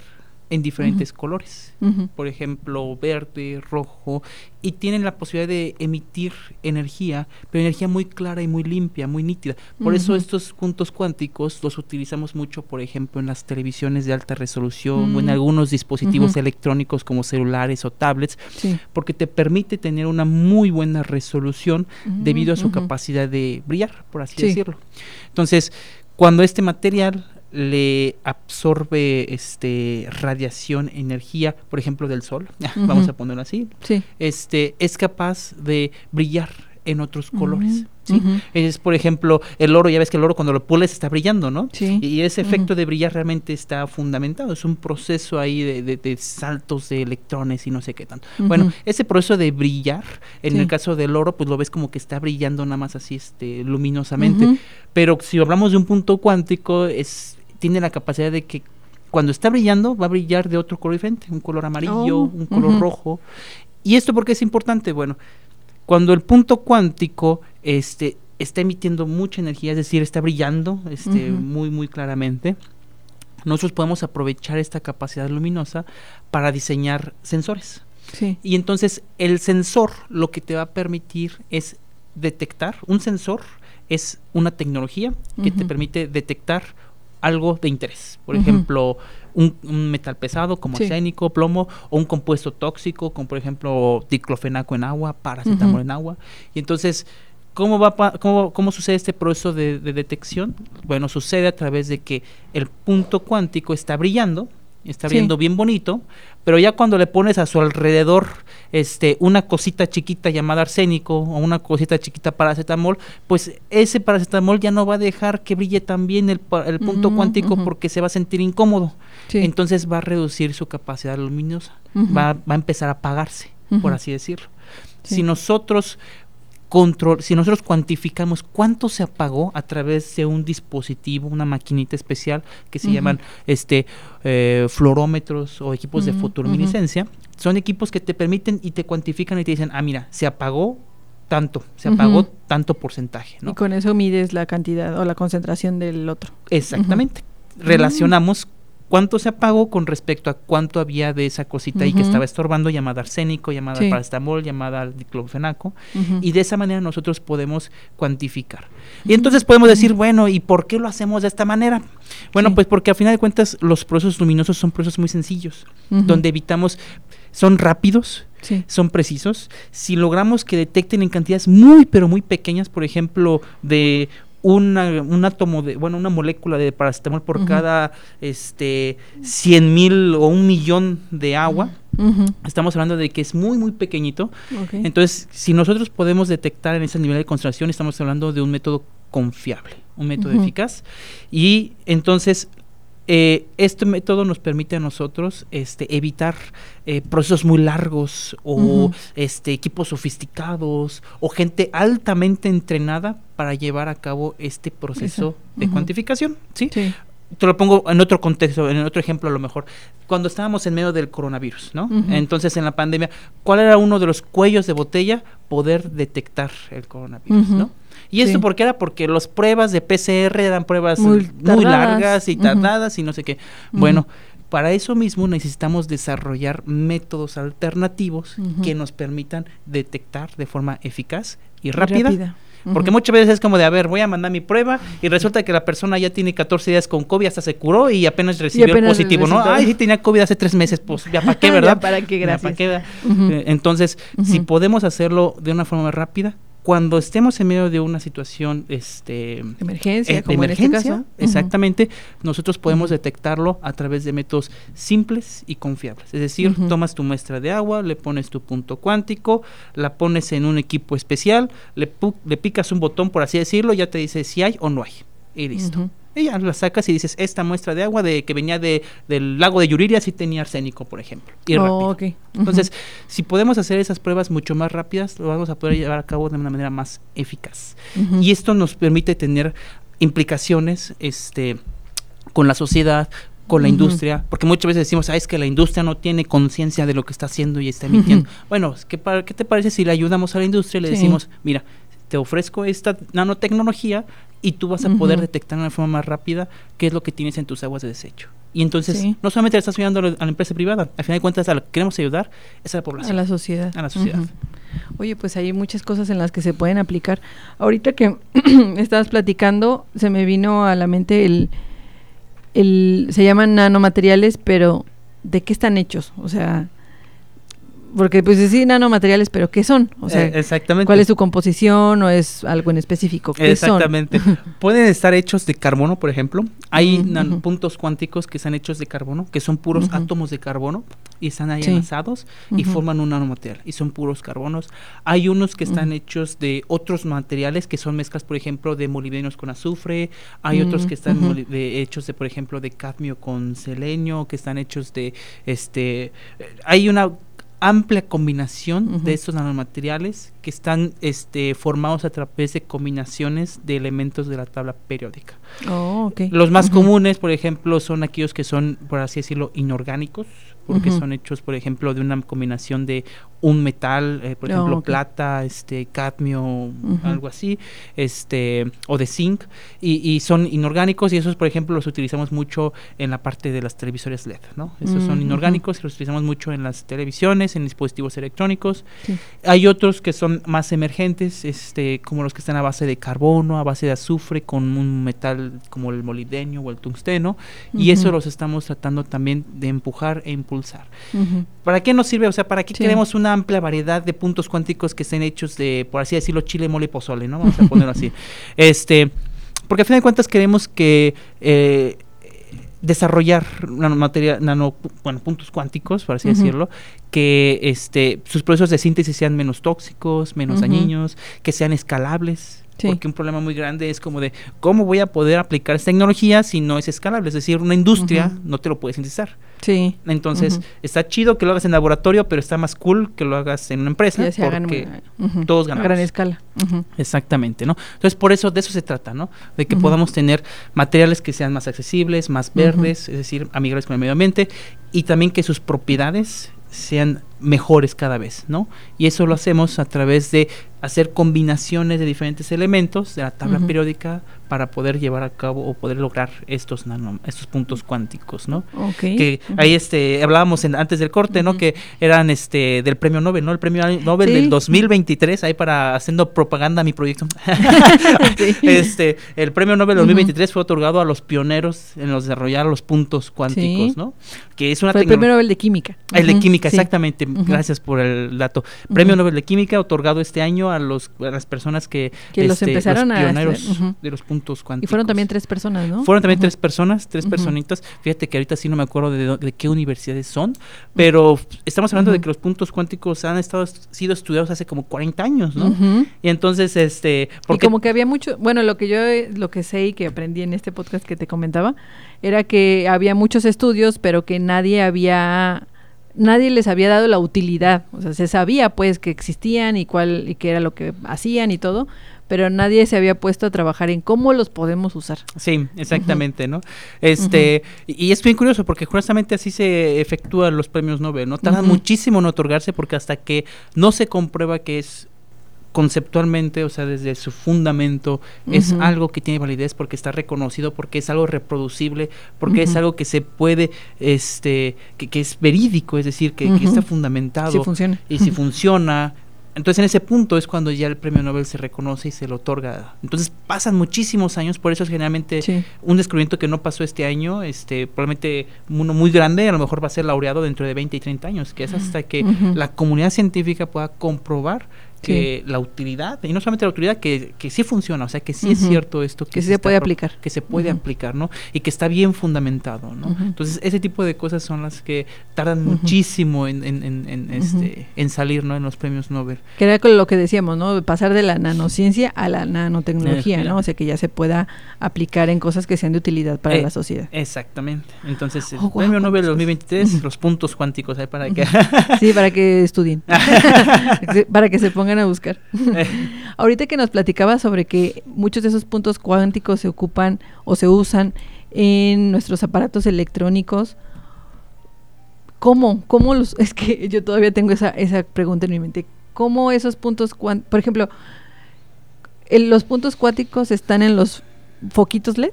en diferentes colores, por ejemplo, verde, rojo, y tienen la posibilidad de emitir energía, pero energía muy clara y muy limpia, muy nítida. Por eso estos puntos cuánticos los utilizamos mucho, por ejemplo, en las televisiones de alta resolución o en mm. algunos dispositivos electrónicos como celulares o tablets, porque te permite tener una muy buena resolución debido a su capacidad de brillar, por así decirlo. Entonces, cuando este material le absorbe este radiación, energía, por ejemplo, del sol, vamos a ponerlo así, este, es capaz de brillar en otros colores. ¿sí? Es, por ejemplo, el oro, ya ves que el oro cuando lo pules está brillando, ¿no? Y ese efecto de brillar realmente está fundamentado, es un proceso ahí de, saltos de electrones y no sé qué tanto. Bueno, ese proceso de brillar, en el caso del oro, pues lo ves como que está brillando nada más así este, luminosamente. Pero si hablamos de un punto cuántico, es tiene la capacidad de que cuando está brillando va a brillar de otro color diferente, un color amarillo, oh, un color rojo. ¿Y esto por qué es importante? Bueno, cuando el punto cuántico este, está emitiendo mucha energía, es decir, está brillando este, muy, muy claramente, nosotros podemos aprovechar esta capacidad luminosa para diseñar sensores. Y entonces el sensor lo que te va a permitir es detectar, un sensor es una tecnología que te permite detectar algo de interés. Por ejemplo, un, metal pesado como arsénico, plomo, o un compuesto tóxico, como por ejemplo diclofenaco en agua, paracetamol en agua. Y entonces, ¿cómo, va cómo, cómo sucede este proceso de, detección? Bueno, sucede a través de que el punto cuántico está brillando, está viendo bien bonito, pero ya cuando le pones a su alrededor este una cosita chiquita llamada arsénico o una cosita chiquita paracetamol, pues ese paracetamol ya no va a dejar que brille tan bien el, el punto cuántico porque se va a sentir incómodo. Entonces va a reducir su capacidad luminosa, va, va, a empezar a apagarse, por así decirlo. Si nosotros control, si nosotros cuantificamos cuánto se apagó a través de un dispositivo, una maquinita especial que se llaman este eh, fluorómetros o equipos de fotoluminiscencia, son equipos que te permiten y te cuantifican y te dicen, ah, mira, se apagó tanto, se apagó tanto porcentaje. ¿no? Y con eso mides la cantidad o la concentración del otro. Exactamente. Relacionamos cuánto se apagó con respecto a cuánto había de esa cosita ahí que estaba estorbando, llamada arsénico, llamada paracetamol, llamada diclofenaco, y de esa manera nosotros podemos cuantificar. Y entonces podemos decir, bueno, ¿y por qué lo hacemos de esta manera? Bueno, pues porque a final de cuentas los procesos luminosos son procesos muy sencillos, donde evitamos, son rápidos, son precisos. Si logramos que detecten en cantidades muy, pero muy pequeñas, por ejemplo, de un átomo de, bueno, una molécula de paracetamol por cada este 100 mil o un millón de agua. Estamos hablando de que es muy, muy pequeñito. Entonces, si nosotros podemos detectar en ese nivel de concentración, estamos hablando de un método confiable, un método eficaz. Y entonces eh, este método nos permite a nosotros este, evitar eh, procesos muy largos o este, equipos sofisticados o gente altamente entrenada para llevar a cabo este proceso de cuantificación. ¿sí? te lo pongo en otro contexto, en otro ejemplo a lo mejor. Cuando estábamos en medio del coronavirus, ¿no? Entonces en la pandemia, ¿cuál era uno de los cuellos de botella? Poder detectar el coronavirus, ¿no? Y esto porque era porque las pruebas de PCR eran pruebas muy, largas y tardadas y no sé qué. Bueno, para eso mismo necesitamos desarrollar métodos alternativos que nos permitan detectar de forma eficaz y rápida. Porque muchas veces es como de, a ver, voy a mandar mi prueba y resulta que la persona ya tiene 14 días con COVID, hasta se curó y apenas recibió el positivo, ¿no? Ay, sí tenía COVID hace tres meses, pues ya para qué, ¿verdad? para qué, gracias. Eh, entonces, si podemos hacerlo de una forma rápida, cuando estemos en medio de una situación este emergencia, eh, como este emergencia, exactamente, nosotros podemos detectarlo a través de métodos simples y confiables. Es decir, tomas tu muestra de agua, le pones tu punto cuántico, la pones en un equipo especial, le, le picas un botón, por así decirlo, ya te dice si hay o no hay. Y listo. Y ya la sacas y dices, esta muestra de agua de que venía de, del lago de Yuriria sí tenía arsénico, por ejemplo. Y oh. Entonces, si podemos hacer esas pruebas mucho más rápidas, lo vamos a poder llevar a cabo de una manera más eficaz. Y esto nos permite tener implicaciones este, con la sociedad, con la industria, porque muchas veces decimos, ah, es que la industria no tiene conciencia de lo que está haciendo y está emitiendo. Bueno, ¿qué, ¿qué, te parece si le ayudamos a la industria y le decimos, mira, te ofrezco esta nanotecnología y tú vas a poder detectar de una forma más rápida qué es lo que tienes en tus aguas de desecho. Y entonces, no solamente le estás ayudando a la, empresa privada, al final de cuentas, a lo que queremos ayudar es a la población. A la sociedad. A la sociedad. Oye, pues hay muchas cosas en las que se pueden aplicar. Ahorita que estabas platicando, se me vino a la mente el, el, se llaman nanomateriales, pero ¿de qué están hechos? O sea, porque pues sí, nanomateriales, pero ¿qué son? O sea, eh, exactamente. ¿cuál es su composición o es algo en específico? ¿Qué exactamente. Pueden estar hechos de carbono, por ejemplo. Hay puntos cuánticos que están hechos de carbono, que son puros átomos de carbono y están ahí enlazados y forman un nanomaterial y son puros carbonos. Hay unos que están hechos de otros materiales que son mezclas, por ejemplo, de molibdenos con azufre. Hay otros que están hechos de, por ejemplo, de cadmio con selenio, que están hechos de, este, eh, hay una amplia combinación de estos nanomateriales que están este, formados a través de combinaciones de elementos de la tabla periódica. Oh, Los más comunes, por ejemplo, son aquellos que son, por así decirlo, inorgánicos, porque son hechos, por ejemplo, de una combinación de un metal, eh, por ejemplo, oh, plata, este, cadmio, algo así, este, o de zinc, y, son inorgánicos y esos, por ejemplo, los utilizamos mucho en la parte de las televisores LED, ¿no? Esos son inorgánicos y los utilizamos mucho en las televisiones, en dispositivos electrónicos. Hay otros que son más emergentes, este, como los que están a base de carbono, a base de azufre, con un metal como el molibdenio o el tungsteno, y eso los estamos tratando también de empujar e impulsar. ¿Para qué nos sirve? O sea, ¿para qué queremos una amplia variedad de puntos cuánticos que estén hechos de, por así decirlo, chile, mole y pozole, ¿no? Vamos a ponerlo así. Este, porque a fin de cuentas queremos que eh, desarrollar nanomateria, nano, bueno, puntos cuánticos, por así decirlo, que este, sus procesos de síntesis sean menos tóxicos, menos dañinos, que sean escalables, porque un problema muy grande es como de cómo voy a poder aplicar esta tecnología si no es escalable. Es decir, una industria no te lo puede sintetizar. Sí. Entonces, está chido que lo hagas en laboratorio, pero está más cool que lo hagas en una empresa porque todos ganamos. A gran escala. Exactamente, ¿no? Entonces, por eso de eso se trata, ¿no? De que podamos tener materiales que sean más accesibles, más verdes, es decir, amigables con el medio ambiente y también que sus propiedades sean mejores cada vez, ¿no? Y eso lo hacemos a través de hacer combinaciones de diferentes elementos de la tabla periódica para poder llevar a cabo o poder lograr estos estos puntos cuánticos, ¿no? Que ahí este hablábamos antes del corte, ¿no? Que eran este del premio Nobel, ¿no? El premio Nobel del 2023 ahí para haciendo propaganda a mi proyecto. Este, el premio Nobel del 2023 fue otorgado a los pioneros en los desarrollar los puntos cuánticos, ¿no? Que es una fue el premio Nobel de química. El de química, exactamente. Gracias por el dato. Premio Nobel de química otorgado este año a los las personas que, los este, empezaron los pioneros de los puntos y fueron también tres personas, ¿no? Fueron también tres personas, tres personitas. Fíjate que ahorita sí no me acuerdo de, qué universidades son, pero estamos hablando de que los puntos cuánticos han estado sido estudiados hace como 40 años, ¿no? Y entonces, este... Porque... Y como que había mucho, bueno, lo que yo, lo que sé y que aprendí en este podcast que te comentaba, era que había muchos estudios, pero que nadie había nadie les había dado la utilidad, o sea, se sabía pues que existían y cuál y qué era lo que hacían y todo, pero nadie se había puesto a trabajar en cómo los podemos usar. Sí, exactamente, ¿no? Este, y es bien curioso porque justamente así se efectúan los premios Nobel, ¿no? Tardan muchísimo en otorgarse porque hasta que no se comprueba que es conceptualmente, o sea, desde su fundamento, es algo que tiene validez porque está reconocido, porque es algo reproducible, porque es algo que se puede, este, que, es verídico, es decir, que, que está fundamentado. Sí funciona. Y si funciona, entonces en ese punto es cuando ya el premio Nobel se reconoce y se lo otorga. Entonces pasan muchísimos años, por eso es generalmente un descubrimiento que no pasó este año, este probablemente uno muy grande, a lo mejor va a ser laureado dentro de 20 y 30 años, que es hasta que la comunidad científica pueda comprobar que la utilidad, y no solamente la utilidad, que, que sí funciona, o sea, que sí es cierto esto. Que, se, se puede aplicar. Que se puede aplicar, ¿no? Y que está bien fundamentado, ¿no? Entonces, ese tipo de cosas son las que tardan muchísimo en, en, en, este, en salir, ¿no? En los premios Nobel. Que era lo que decíamos, ¿no? Pasar de la nanociencia a la nanotecnología, ¿no? O sea, que ya se pueda aplicar en cosas que sean de utilidad para eh, la sociedad. Exactamente. Entonces, el oh, premio Nobel 2023, los puntos cuánticos, ¿eh? Para que... sí, para que estudien. para que se pongan a buscar. Ahorita que nos platicaba sobre que muchos de esos puntos cuánticos se ocupan o se usan en nuestros aparatos electrónicos, ¿cómo? ¿Cómo los...? Es que yo todavía tengo esa, esa pregunta en mi mente. ¿Cómo esos puntos cuánticos... Por ejemplo, ¿los puntos cuánticos están en los foquitos LED?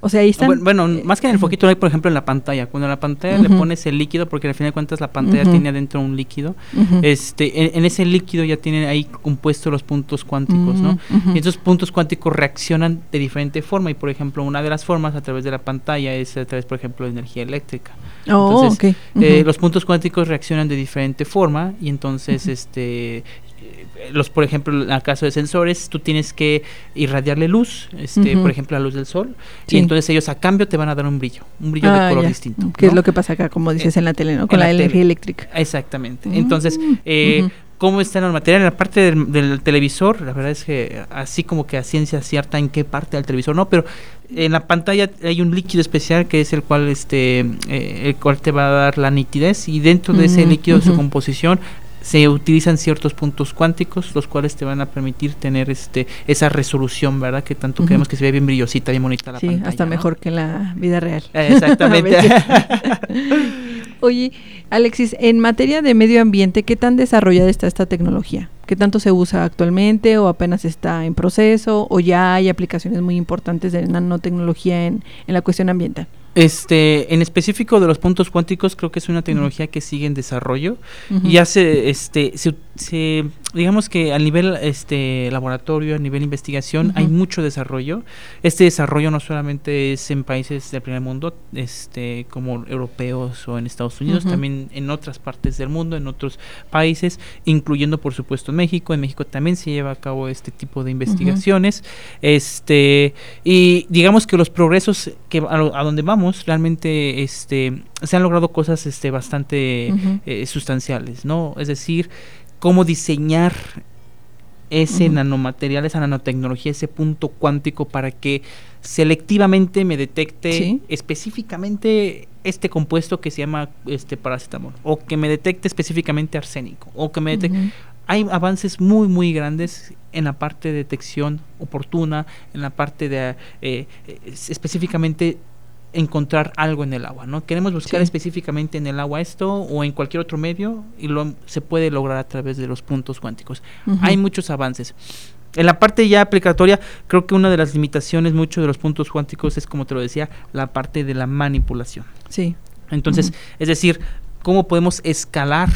O sea, ahí están. Bueno, eh, más que en el foquito, hay por ejemplo en la pantalla. Cuando en la pantalla le pones el líquido, porque al final de cuentas la pantalla tiene adentro un líquido, este, en, ese líquido ya tienen ahí compuestos los puntos cuánticos, ¿no? Y esos puntos cuánticos reaccionan de diferente forma. Y por ejemplo, una de las formas a través de la pantalla es a través, por ejemplo, de energía eléctrica. Oh, entonces, eh, los puntos cuánticos reaccionan de diferente forma y entonces este los por ejemplo en el caso de sensores tú tienes que irradiarle luz este por ejemplo la luz del sol y entonces ellos a cambio te van a dar un brillo un brillo de ah, color distinto que es lo que pasa acá como dices eh, en la tele no con la, energía eléctrica. Exactamente. Entonces mm, eh, cómo está el material. En la parte del, televisor, la verdad es que así como que a ciencia cierta en qué parte del televisor, no, pero en la pantalla hay un líquido especial que es el cual este eh, el cual te va a dar la nitidez y dentro de ese líquido su composición se utilizan ciertos puntos cuánticos los cuales te van a permitir tener este esa resolución, ¿verdad? Que tanto queremos que se vea bien brillosita, bien bonita la sí, hasta mejor que la vida real. Exactamente. Oye, Alexis, en materia de medio ambiente, ¿qué tan desarrollada está esta tecnología? ¿Qué tanto se usa actualmente o apenas está en proceso o ya hay aplicaciones muy importantes de nanotecnología en, en la cuestión ambiental? Este, en específico de los puntos cuánticos, creo que es una tecnología que sigue en desarrollo y hace, este, se, digamos que a nivel este laboratorio, a nivel investigación, hay mucho desarrollo. Este desarrollo no solamente es en países del primer mundo, este, como europeos o en Estados Unidos, también en otras partes del mundo, en otros países, incluyendo por supuesto México. En México también se lleva a cabo este tipo de investigaciones. Este, y digamos que los progresos que a donde vamos realmente este, se han logrado cosas este, bastante eh, sustanciales, ¿no? Es decir, cómo diseñar ese nanomaterial, esa nanotecnología, ese punto cuántico para que selectivamente me detecte específicamente este compuesto que se llama este paracetamol o que me detecte específicamente arsénico o que me detecte hay avances muy muy grandes en la parte de detección oportuna en la parte de eh, específicamente encontrar algo en el agua, ¿no? Queremos buscar específicamente en el agua esto o en cualquier otro medio y lo se puede lograr a través de los puntos cuánticos. Hay muchos avances. En la parte ya aplicatoria, creo que una de las limitaciones mucho de los puntos cuánticos es, como te lo decía, la parte de la manipulación. Sí. Entonces, es decir, cómo podemos escalar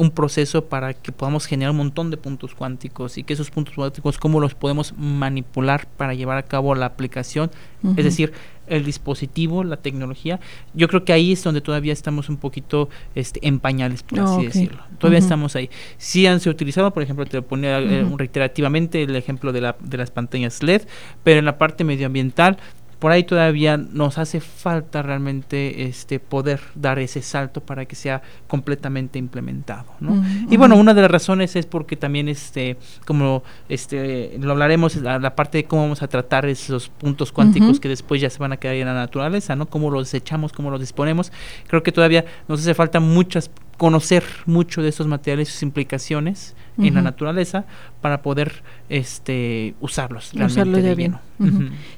un proceso para que podamos generar un montón de puntos cuánticos y que esos puntos cuánticos, cómo los podemos manipular para llevar a cabo la aplicación. Es decir, el dispositivo, la tecnología. Yo creo que ahí es donde todavía estamos un poquito este, en pañales, por así decirlo. Todavía estamos ahí. Sí han sido utilizado, por ejemplo, te ponía eh, reiterativamente el ejemplo de, la, de las pantallas LED, pero en la parte medioambiental por ahí todavía nos hace falta realmente este poder dar ese salto para que sea completamente implementado ¿no? y bueno una de las razones es porque también este como este lo hablaremos la, la parte de cómo vamos a tratar esos puntos cuánticos que después ya se van a quedar en la naturaleza no cómo los desechamos cómo los disponemos. Creo que todavía nos hace falta muchas conocer mucho de esos materiales y sus implicaciones en la naturaleza para poder este usarlos realmente de bien.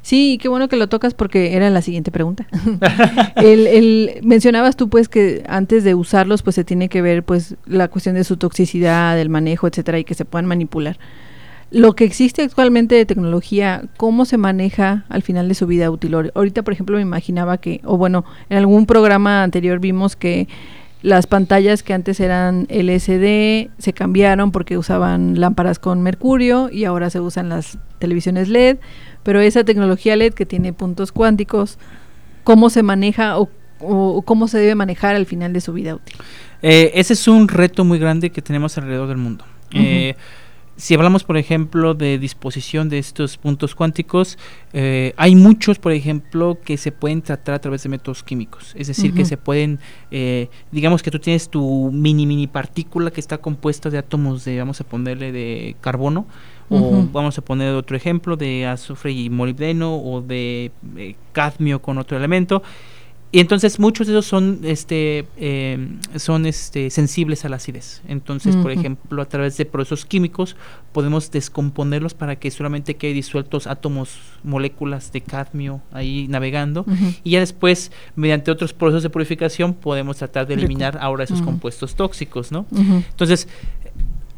Sí, qué bueno que lo tocas porque era la siguiente pregunta. el, mencionabas tú pues que antes de usarlos pues se tiene que ver pues la cuestión de su toxicidad, el manejo, etcétera y que se puedan manipular. Lo que existe actualmente de tecnología, ¿cómo se maneja al final de su vida útil? Ahorita, por ejemplo, me imaginaba que, o bueno, en algún programa anterior vimos que las pantallas que antes eran LCD se cambiaron porque usaban lámparas con mercurio y ahora se usan las televisiones LED, pero esa tecnología LED que tiene puntos cuánticos, ¿cómo se maneja o, cómo se debe manejar al final de su vida útil? Eh, ese es un reto muy grande que tenemos alrededor del mundo. Si hablamos, por ejemplo, de disposición de estos puntos cuánticos, eh, hay muchos, por ejemplo, que se pueden tratar a través de métodos químicos. Es decir, que se pueden, eh, digamos que tú tienes tu mini, mini partícula que está compuesta de átomos de, vamos a ponerle, de carbono, o vamos a poner otro ejemplo, de azufre y molibdeno, o de eh, cadmio con otro elemento y entonces muchos de esos son, este, eh, son este, sensibles a la acidez. Entonces, por ejemplo, a través de procesos químicos podemos descomponerlos para que solamente quede disueltos átomos, moléculas de cadmio ahí navegando. Y ya después, mediante otros procesos de purificación, podemos tratar de eliminar ahora esos compuestos tóxicos, ¿no? Entonces,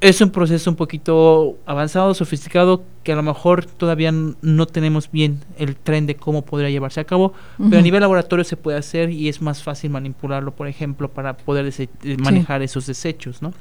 es un proceso un poquito avanzado, sofisticado, que a lo mejor todavía no tenemos bien el tren de cómo podría llevarse a cabo, pero a nivel laboratorio se puede hacer y es más fácil manipularlo, por ejemplo, para poder eh, manejar esos desechos, ¿no?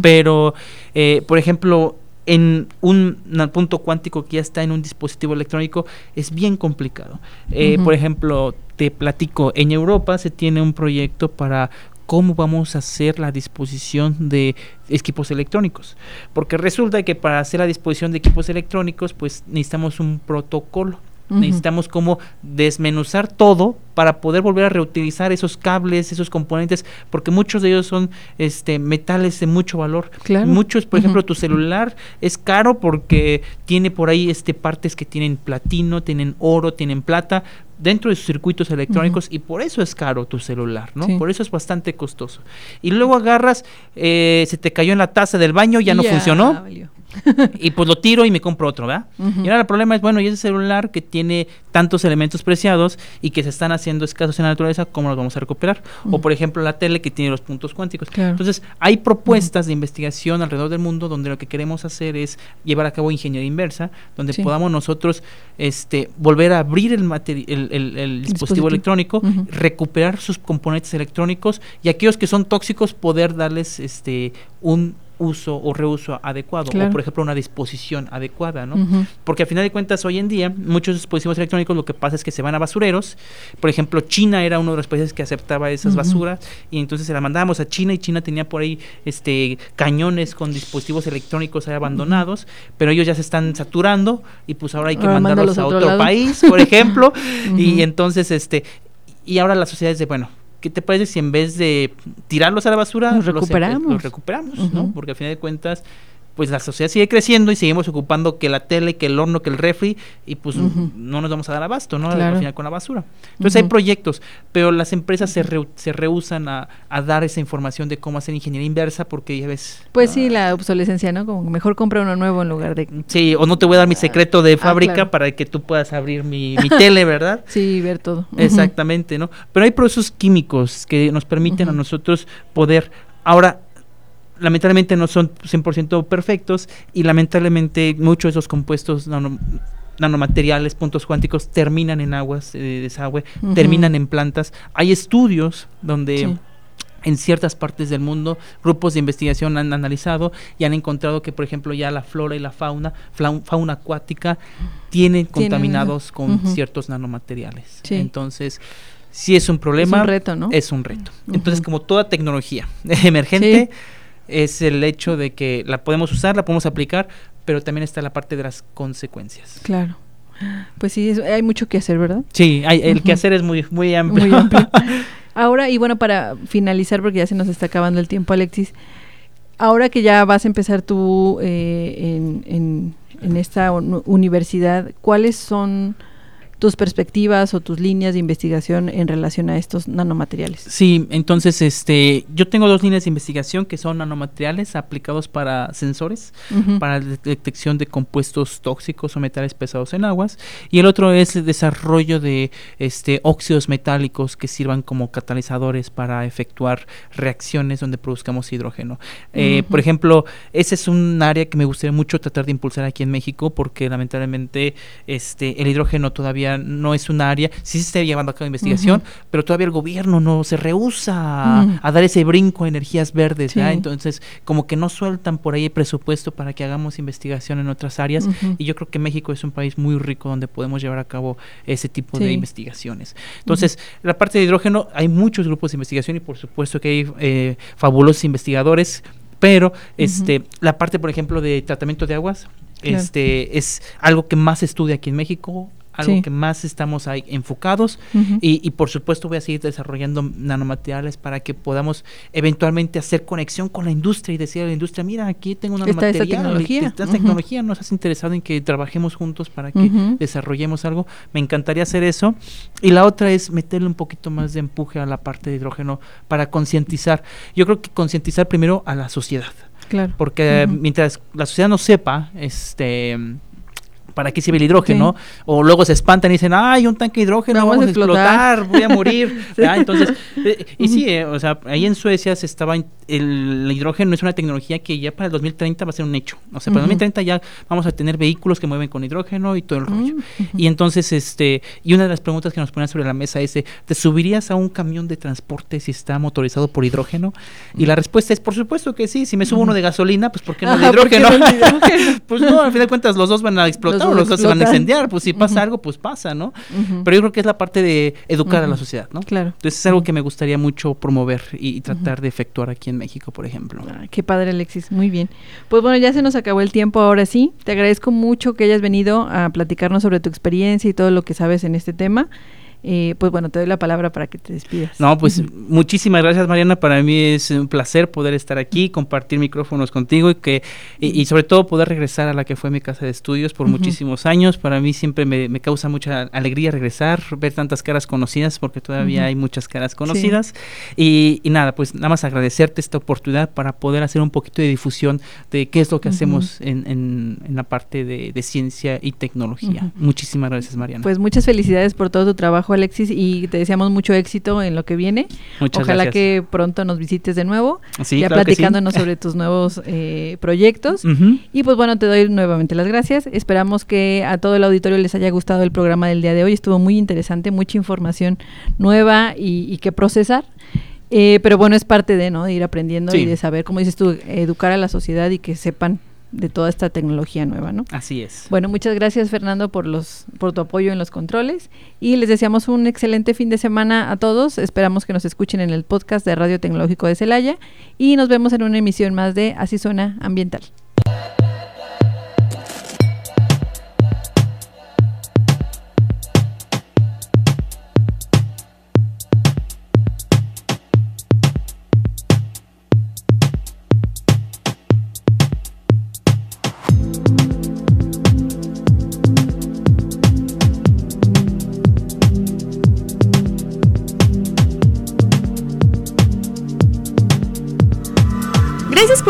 Pero, eh, por ejemplo, en un, punto cuántico que ya está en un dispositivo electrónico es bien complicado. Eh, por ejemplo, te platico, en Europa se tiene un proyecto para cómo vamos a hacer la disposición de equipos electrónicos. Porque resulta que para hacer la disposición de equipos electrónicos, pues necesitamos un protocolo. Necesitamos como desmenuzar todo para poder volver a reutilizar esos cables, esos componentes, porque muchos de ellos son este metales de mucho valor. Muchos, por ejemplo, tu celular es caro porque tiene por ahí este partes que tienen platino, tienen oro, tienen plata, dentro de sus circuitos electrónicos y por eso es caro tu celular, ¿no? Por eso es bastante costoso. Y luego agarras, eh, se te cayó en la taza del baño, ya no funcionó. Y pues lo tiro y me compro otro, ¿verdad? Y ahora el problema es, bueno, y ese celular que tiene tantos elementos preciados y que se están haciendo escasos en la naturaleza, ¿cómo los vamos a recuperar? O por ejemplo la tele que tiene los puntos cuánticos. Entonces, hay propuestas de investigación alrededor del mundo donde lo que queremos hacer es llevar a cabo ingeniería inversa, donde podamos nosotros este, volver a abrir el, el, el, dispositivo, electrónico, recuperar sus componentes electrónicos y aquellos que son tóxicos poder darles este un uso o reuso adecuado o por ejemplo una disposición adecuada, ¿no? Porque al final de cuentas hoy en día muchos dispositivos electrónicos lo que pasa es que se van a basureros, por ejemplo China era uno de los países que aceptaba esas basuras y entonces se la mandábamos a China y China tenía por ahí este cañones con dispositivos electrónicos ahí abandonados, pero ellos ya se están saturando y pues ahora hay que mandarlos a otro, país, por ejemplo, y entonces este y ahora la sociedad dice, bueno, ¿qué te parece si en vez de tirarlos a la basura, los recuperamos? Los, recuperamos, ¿no? Porque al final de cuentas, pues la sociedad sigue creciendo y seguimos ocupando que la tele, que el horno, que el refri, y pues no nos vamos a dar abasto, ¿no? Al final con la basura. Entonces hay proyectos, pero las empresas se, se rehusan a, dar esa información de cómo hacer ingeniería inversa porque ya ves... Pues sí, la obsolescencia, ¿no? Como mejor compra uno nuevo en lugar de... Sí, o no te voy a dar mi secreto de ah, fábrica para que tú puedas abrir mi, mi tele, ¿verdad? sí, ver todo. Exactamente, ¿no? Pero hay procesos químicos que nos permiten a nosotros poder... Ahora, lamentablemente no son 100% perfectos y lamentablemente muchos de esos compuestos nanomateriales, puntos cuánticos, terminan en aguas de desagüe, terminan en plantas. Hay estudios donde... En ciertas partes del mundo, grupos de investigación han analizado y han encontrado que, por ejemplo, ya la flora y la fauna, fauna acuática, tienen contaminados con ciertos nanomateriales. Entonces, si es un problema, es un reto, ¿no? Es un reto. Entonces, como toda tecnología emergente, es el hecho de que la podemos usar, la podemos aplicar, pero también está la parte de las consecuencias. Claro. Pues sí, hay mucho que hacer, ¿verdad? Sí, hay, el que hacer es muy, muy amplio. Muy amplio. Ahora, y bueno, para finalizar, porque ya se nos está acabando el tiempo, Alexis, ahora que ya vas a empezar tú eh, en, en, en, esta universidad, ¿cuáles son tus perspectivas o tus líneas de investigación en relación a estos nanomateriales. Sí, entonces este, yo tengo dos líneas de investigación que son nanomateriales aplicados para sensores, para la detección de compuestos tóxicos o metales pesados en aguas, y el otro es el desarrollo de este, óxidos metálicos que sirvan como catalizadores para efectuar reacciones donde produzcamos hidrógeno. Eh, por ejemplo, ese es un área que me gustaría mucho tratar de impulsar aquí en México porque lamentablemente este, el hidrógeno todavía no es un área, sí se está llevando a cabo investigación, pero todavía el gobierno no se rehúsa a, dar ese brinco a energías verdes, Entonces, como que no sueltan por ahí el presupuesto para que hagamos investigación en otras áreas y yo creo que México es un país muy rico donde podemos llevar a cabo ese tipo de investigaciones. Entonces, la parte de hidrógeno, hay muchos grupos de investigación y por supuesto que hay eh, fabulosos investigadores pero este la parte por ejemplo de tratamiento de aguas este es algo que más se estudia aquí en México algo que más estamos ahí enfocados y, por supuesto voy a seguir desarrollando nanomateriales para que podamos eventualmente hacer conexión con la industria y decir a la industria, mira, aquí tengo una tecnología, esta tecnología nos has interesado en que trabajemos juntos para que desarrollemos algo. Me encantaría hacer eso. Y la otra es meterle un poquito más de empuje a la parte de hidrógeno para concientizar. Yo creo que concientizar primero a la sociedad. Claro. Porque mientras la sociedad no sepa, este ¿para qué sirve el hidrógeno? O luego se espantan y dicen, ay, un tanque de hidrógeno, vamos, a explotar. voy a morir. Entonces, eh, y sí, eh, o sea, ahí en Suecia se estaba, el, hidrógeno es una tecnología que ya para el 2030 va a ser un hecho. O sea, para el 2030 ya vamos a tener vehículos que mueven con hidrógeno y todo el rollo. Y entonces, este, y una de las preguntas que nos ponen sobre la mesa es, ¿te subirías a un camión de transporte si está motorizado por hidrógeno? Y la respuesta es, por supuesto que sí, si me subo uno de gasolina, pues ¿por qué no de hidrógeno? pues no, al fin de cuentas los dos van a explotar los dos se van a incendiar, pues si pasa algo, pues pasa, ¿no? Pero yo creo que es la parte de educar a la sociedad, ¿no? Claro. Entonces es algo que me gustaría mucho promover y, tratar de efectuar aquí en México, por ejemplo. qué padre, Alexis, muy bien. Pues bueno, ya se nos acabó el tiempo ahora sí. Te agradezco mucho que hayas venido a platicarnos sobre tu experiencia y todo lo que sabes en este tema. Eh, pues bueno, te doy la palabra para que te despidas. No, pues muchísimas gracias Mariana, para mí es un placer poder estar aquí, compartir micrófonos contigo y que y, sobre todo poder regresar a la que fue mi casa de estudios por muchísimos años. Para mí siempre me, causa mucha alegría regresar, ver tantas caras conocidas porque todavía hay muchas caras conocidas. Y, nada, pues nada más agradecerte esta oportunidad para poder hacer un poquito de difusión de qué es lo que hacemos en, en, la parte de, de ciencia y tecnología. Muchísimas gracias Mariana. Pues muchas felicidades por todo tu trabajo Alexis, y te deseamos mucho éxito en lo que viene. Muchas Ojalá que pronto nos visites de nuevo, ya platicándonos sobre tus nuevos eh, proyectos. Y pues bueno, te doy nuevamente las gracias. Esperamos que a todo el auditorio les haya gustado el programa del día de hoy. Estuvo muy interesante, mucha información nueva y, que procesar. Eh, pero bueno, es parte de, ¿no? de ir aprendiendo y de saber, como dices tú, educar a la sociedad y que sepan de toda esta tecnología nueva, ¿no? Así es. Bueno, muchas gracias Fernando por los por tu apoyo en los controles y les deseamos un excelente fin de semana a todos. Esperamos que nos escuchen en el podcast de Radio Tecnológico de Celaya y nos vemos en una emisión más de Así suena ambiental.